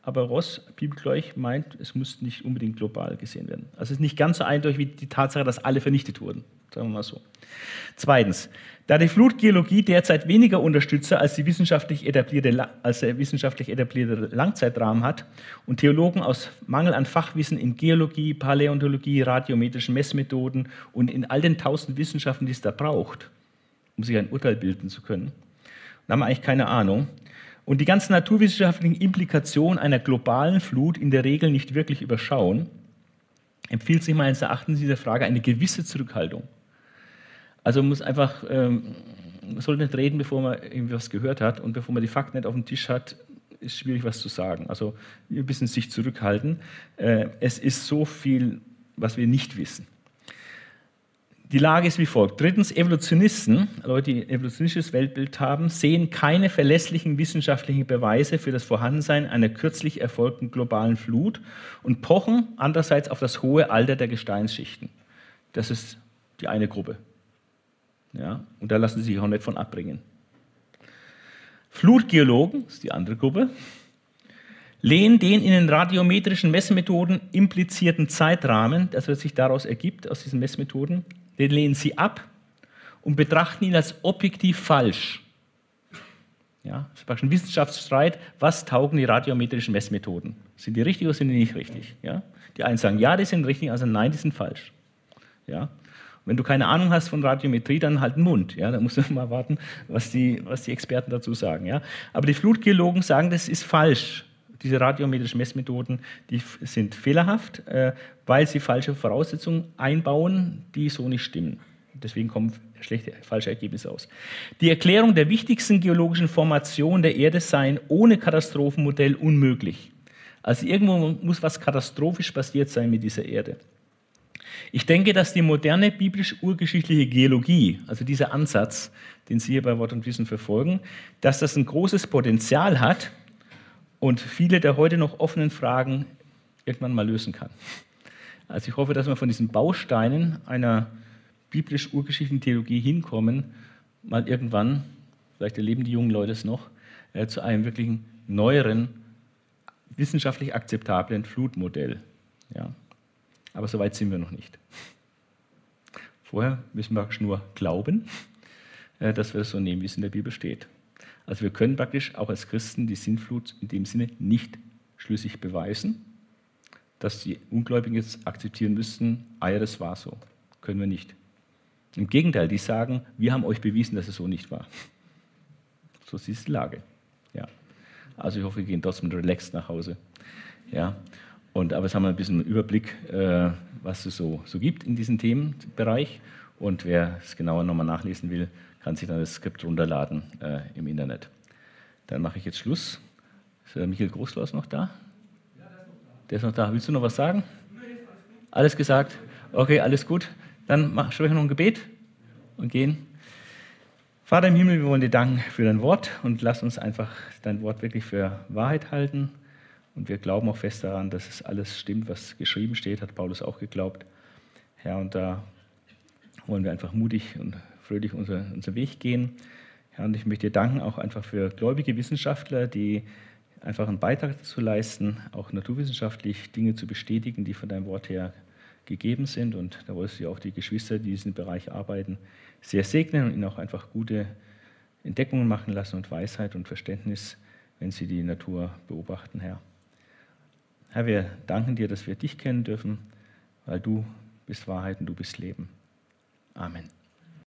aber Ross, bibelgläubig, meint, es muss nicht unbedingt global gesehen werden. Also es ist nicht ganz so eindeutig wie die Tatsache, dass alle vernichtet wurden, sagen wir mal so. Zweitens, da die Flutgeologie derzeit weniger Unterstützer als, die wissenschaftlich etablierte, als der wissenschaftlich etablierte Langzeitrahmen hat und Theologen aus Mangel an Fachwissen in Geologie, Paläontologie, radiometrischen Messmethoden und in all den tausend Wissenschaften, die es da braucht, um sich ein Urteil bilden zu können, da haben wir eigentlich keine Ahnung. Und die ganzen naturwissenschaftlichen Implikationen einer globalen Flut in der Regel nicht wirklich überschauen, empfiehlt sich meines Erachtens in dieser Frage eine gewisse Zurückhaltung. Also man muss einfach, ähm, man sollte nicht reden, bevor man irgendwas gehört hat und bevor man die Fakten nicht auf dem Tisch hat, ist schwierig, was zu sagen. Also ein bisschen sich zurückhalten. Äh, es ist so viel was wir nicht wissen. Die Lage ist wie folgt. Drittens, Evolutionisten, Leute, die ein evolutionistisches Weltbild haben, sehen keine verlässlichen wissenschaftlichen Beweise für das Vorhandensein einer kürzlich erfolgten globalen Flut und pochen andererseits auf das hohe Alter der Gesteinsschichten. Das ist die eine Gruppe. Ja, und da lassen sie sich auch nicht von abbringen. Flutgeologen, das ist die andere Gruppe, lehnen den in den radiometrischen Messmethoden implizierten Zeitrahmen, das sich daraus ergibt, aus diesen Messmethoden, den lehnen sie ab und betrachten ihn als objektiv falsch. Ja, das ist praktisch ein Wissenschaftsstreit, was taugen die radiometrischen Messmethoden? Sind die richtig oder sind die nicht richtig? Ja? Die einen sagen, ja, die sind richtig, also nein, die sind falsch. Ja? Wenn du keine Ahnung hast von Radiometrie, dann halt den Mund. Ja? Da musst du mal warten, was die, was die Experten dazu sagen. Ja? Aber die Flutgeologen sagen, das ist falsch. Diese radiometrischen Messmethoden, die sind fehlerhaft, äh, weil sie falsche Voraussetzungen einbauen, die so nicht stimmen. Deswegen kommen schlechte, falsche Ergebnisse aus. Die Erklärung der wichtigsten geologischen Formation der Erde sei ohne Katastrophenmodell unmöglich. Also irgendwo muss was katastrophisch passiert sein mit dieser Erde. Ich denke, dass die moderne biblisch-urgeschichtliche Geologie, also dieser Ansatz, den Sie hier bei Wort und Wissen verfolgen, dass das ein großes Potenzial hat, und viele der heute noch offenen Fragen irgendwann mal lösen kann. Also ich hoffe, dass wir von diesen Bausteinen einer biblisch-urgeschichtlichen Theologie hinkommen, mal irgendwann, vielleicht erleben die jungen Leute es noch, äh, zu einem wirklichen neueren, wissenschaftlich akzeptablen Flutmodell. Ja. Aber so weit sind wir noch nicht. Vorher müssen wir nur glauben, äh, dass wir es so nehmen, wie es in der Bibel steht. Also wir können praktisch auch als Christen die Sintflut in dem Sinne nicht schlüssig beweisen, dass die Ungläubigen jetzt akzeptieren müssten, ah ja, das war so. Können wir nicht. Im Gegenteil, die sagen, wir haben euch bewiesen, dass es so nicht war. So ist die Lage. Ja. Also ich hoffe, wir gehen trotzdem relaxed nach Hause. Ja. Und, aber jetzt haben wir ein bisschen einen Überblick, äh, was es so, so gibt in diesem Themenbereich. Und wer es genauer nochmal nachlesen will, kann sich dann das Skript runterladen äh, im Internet. Dann mache ich jetzt Schluss. Ist der Michael Großlaus noch da? Der ist noch da. Willst du noch was sagen? Alles gesagt? Okay, alles gut. Dann sprechen wir noch ein Gebet und gehen. Vater im Himmel, wir wollen dir danken für dein Wort und lass uns einfach dein Wort wirklich für Wahrheit halten. Und wir glauben auch fest daran, dass es alles stimmt, was geschrieben steht, hat Paulus auch geglaubt. Herr, und da wollen wir einfach mutig und fröhlich unser, unser Weg gehen. Herr, und ich möchte dir danken auch einfach für gläubige Wissenschaftler, die einfach einen Beitrag dazu leisten, auch naturwissenschaftlich Dinge zu bestätigen, die von deinem Wort her gegeben sind. Und da wolltest du ja auch die Geschwister, die in diesem Bereich arbeiten, sehr segnen und ihnen auch einfach gute Entdeckungen machen lassen und Weisheit und Verständnis, wenn sie die Natur beobachten, Herr. Herr, wir danken dir, dass wir dich kennen dürfen, weil du bist Wahrheit und du bist Leben. Amen.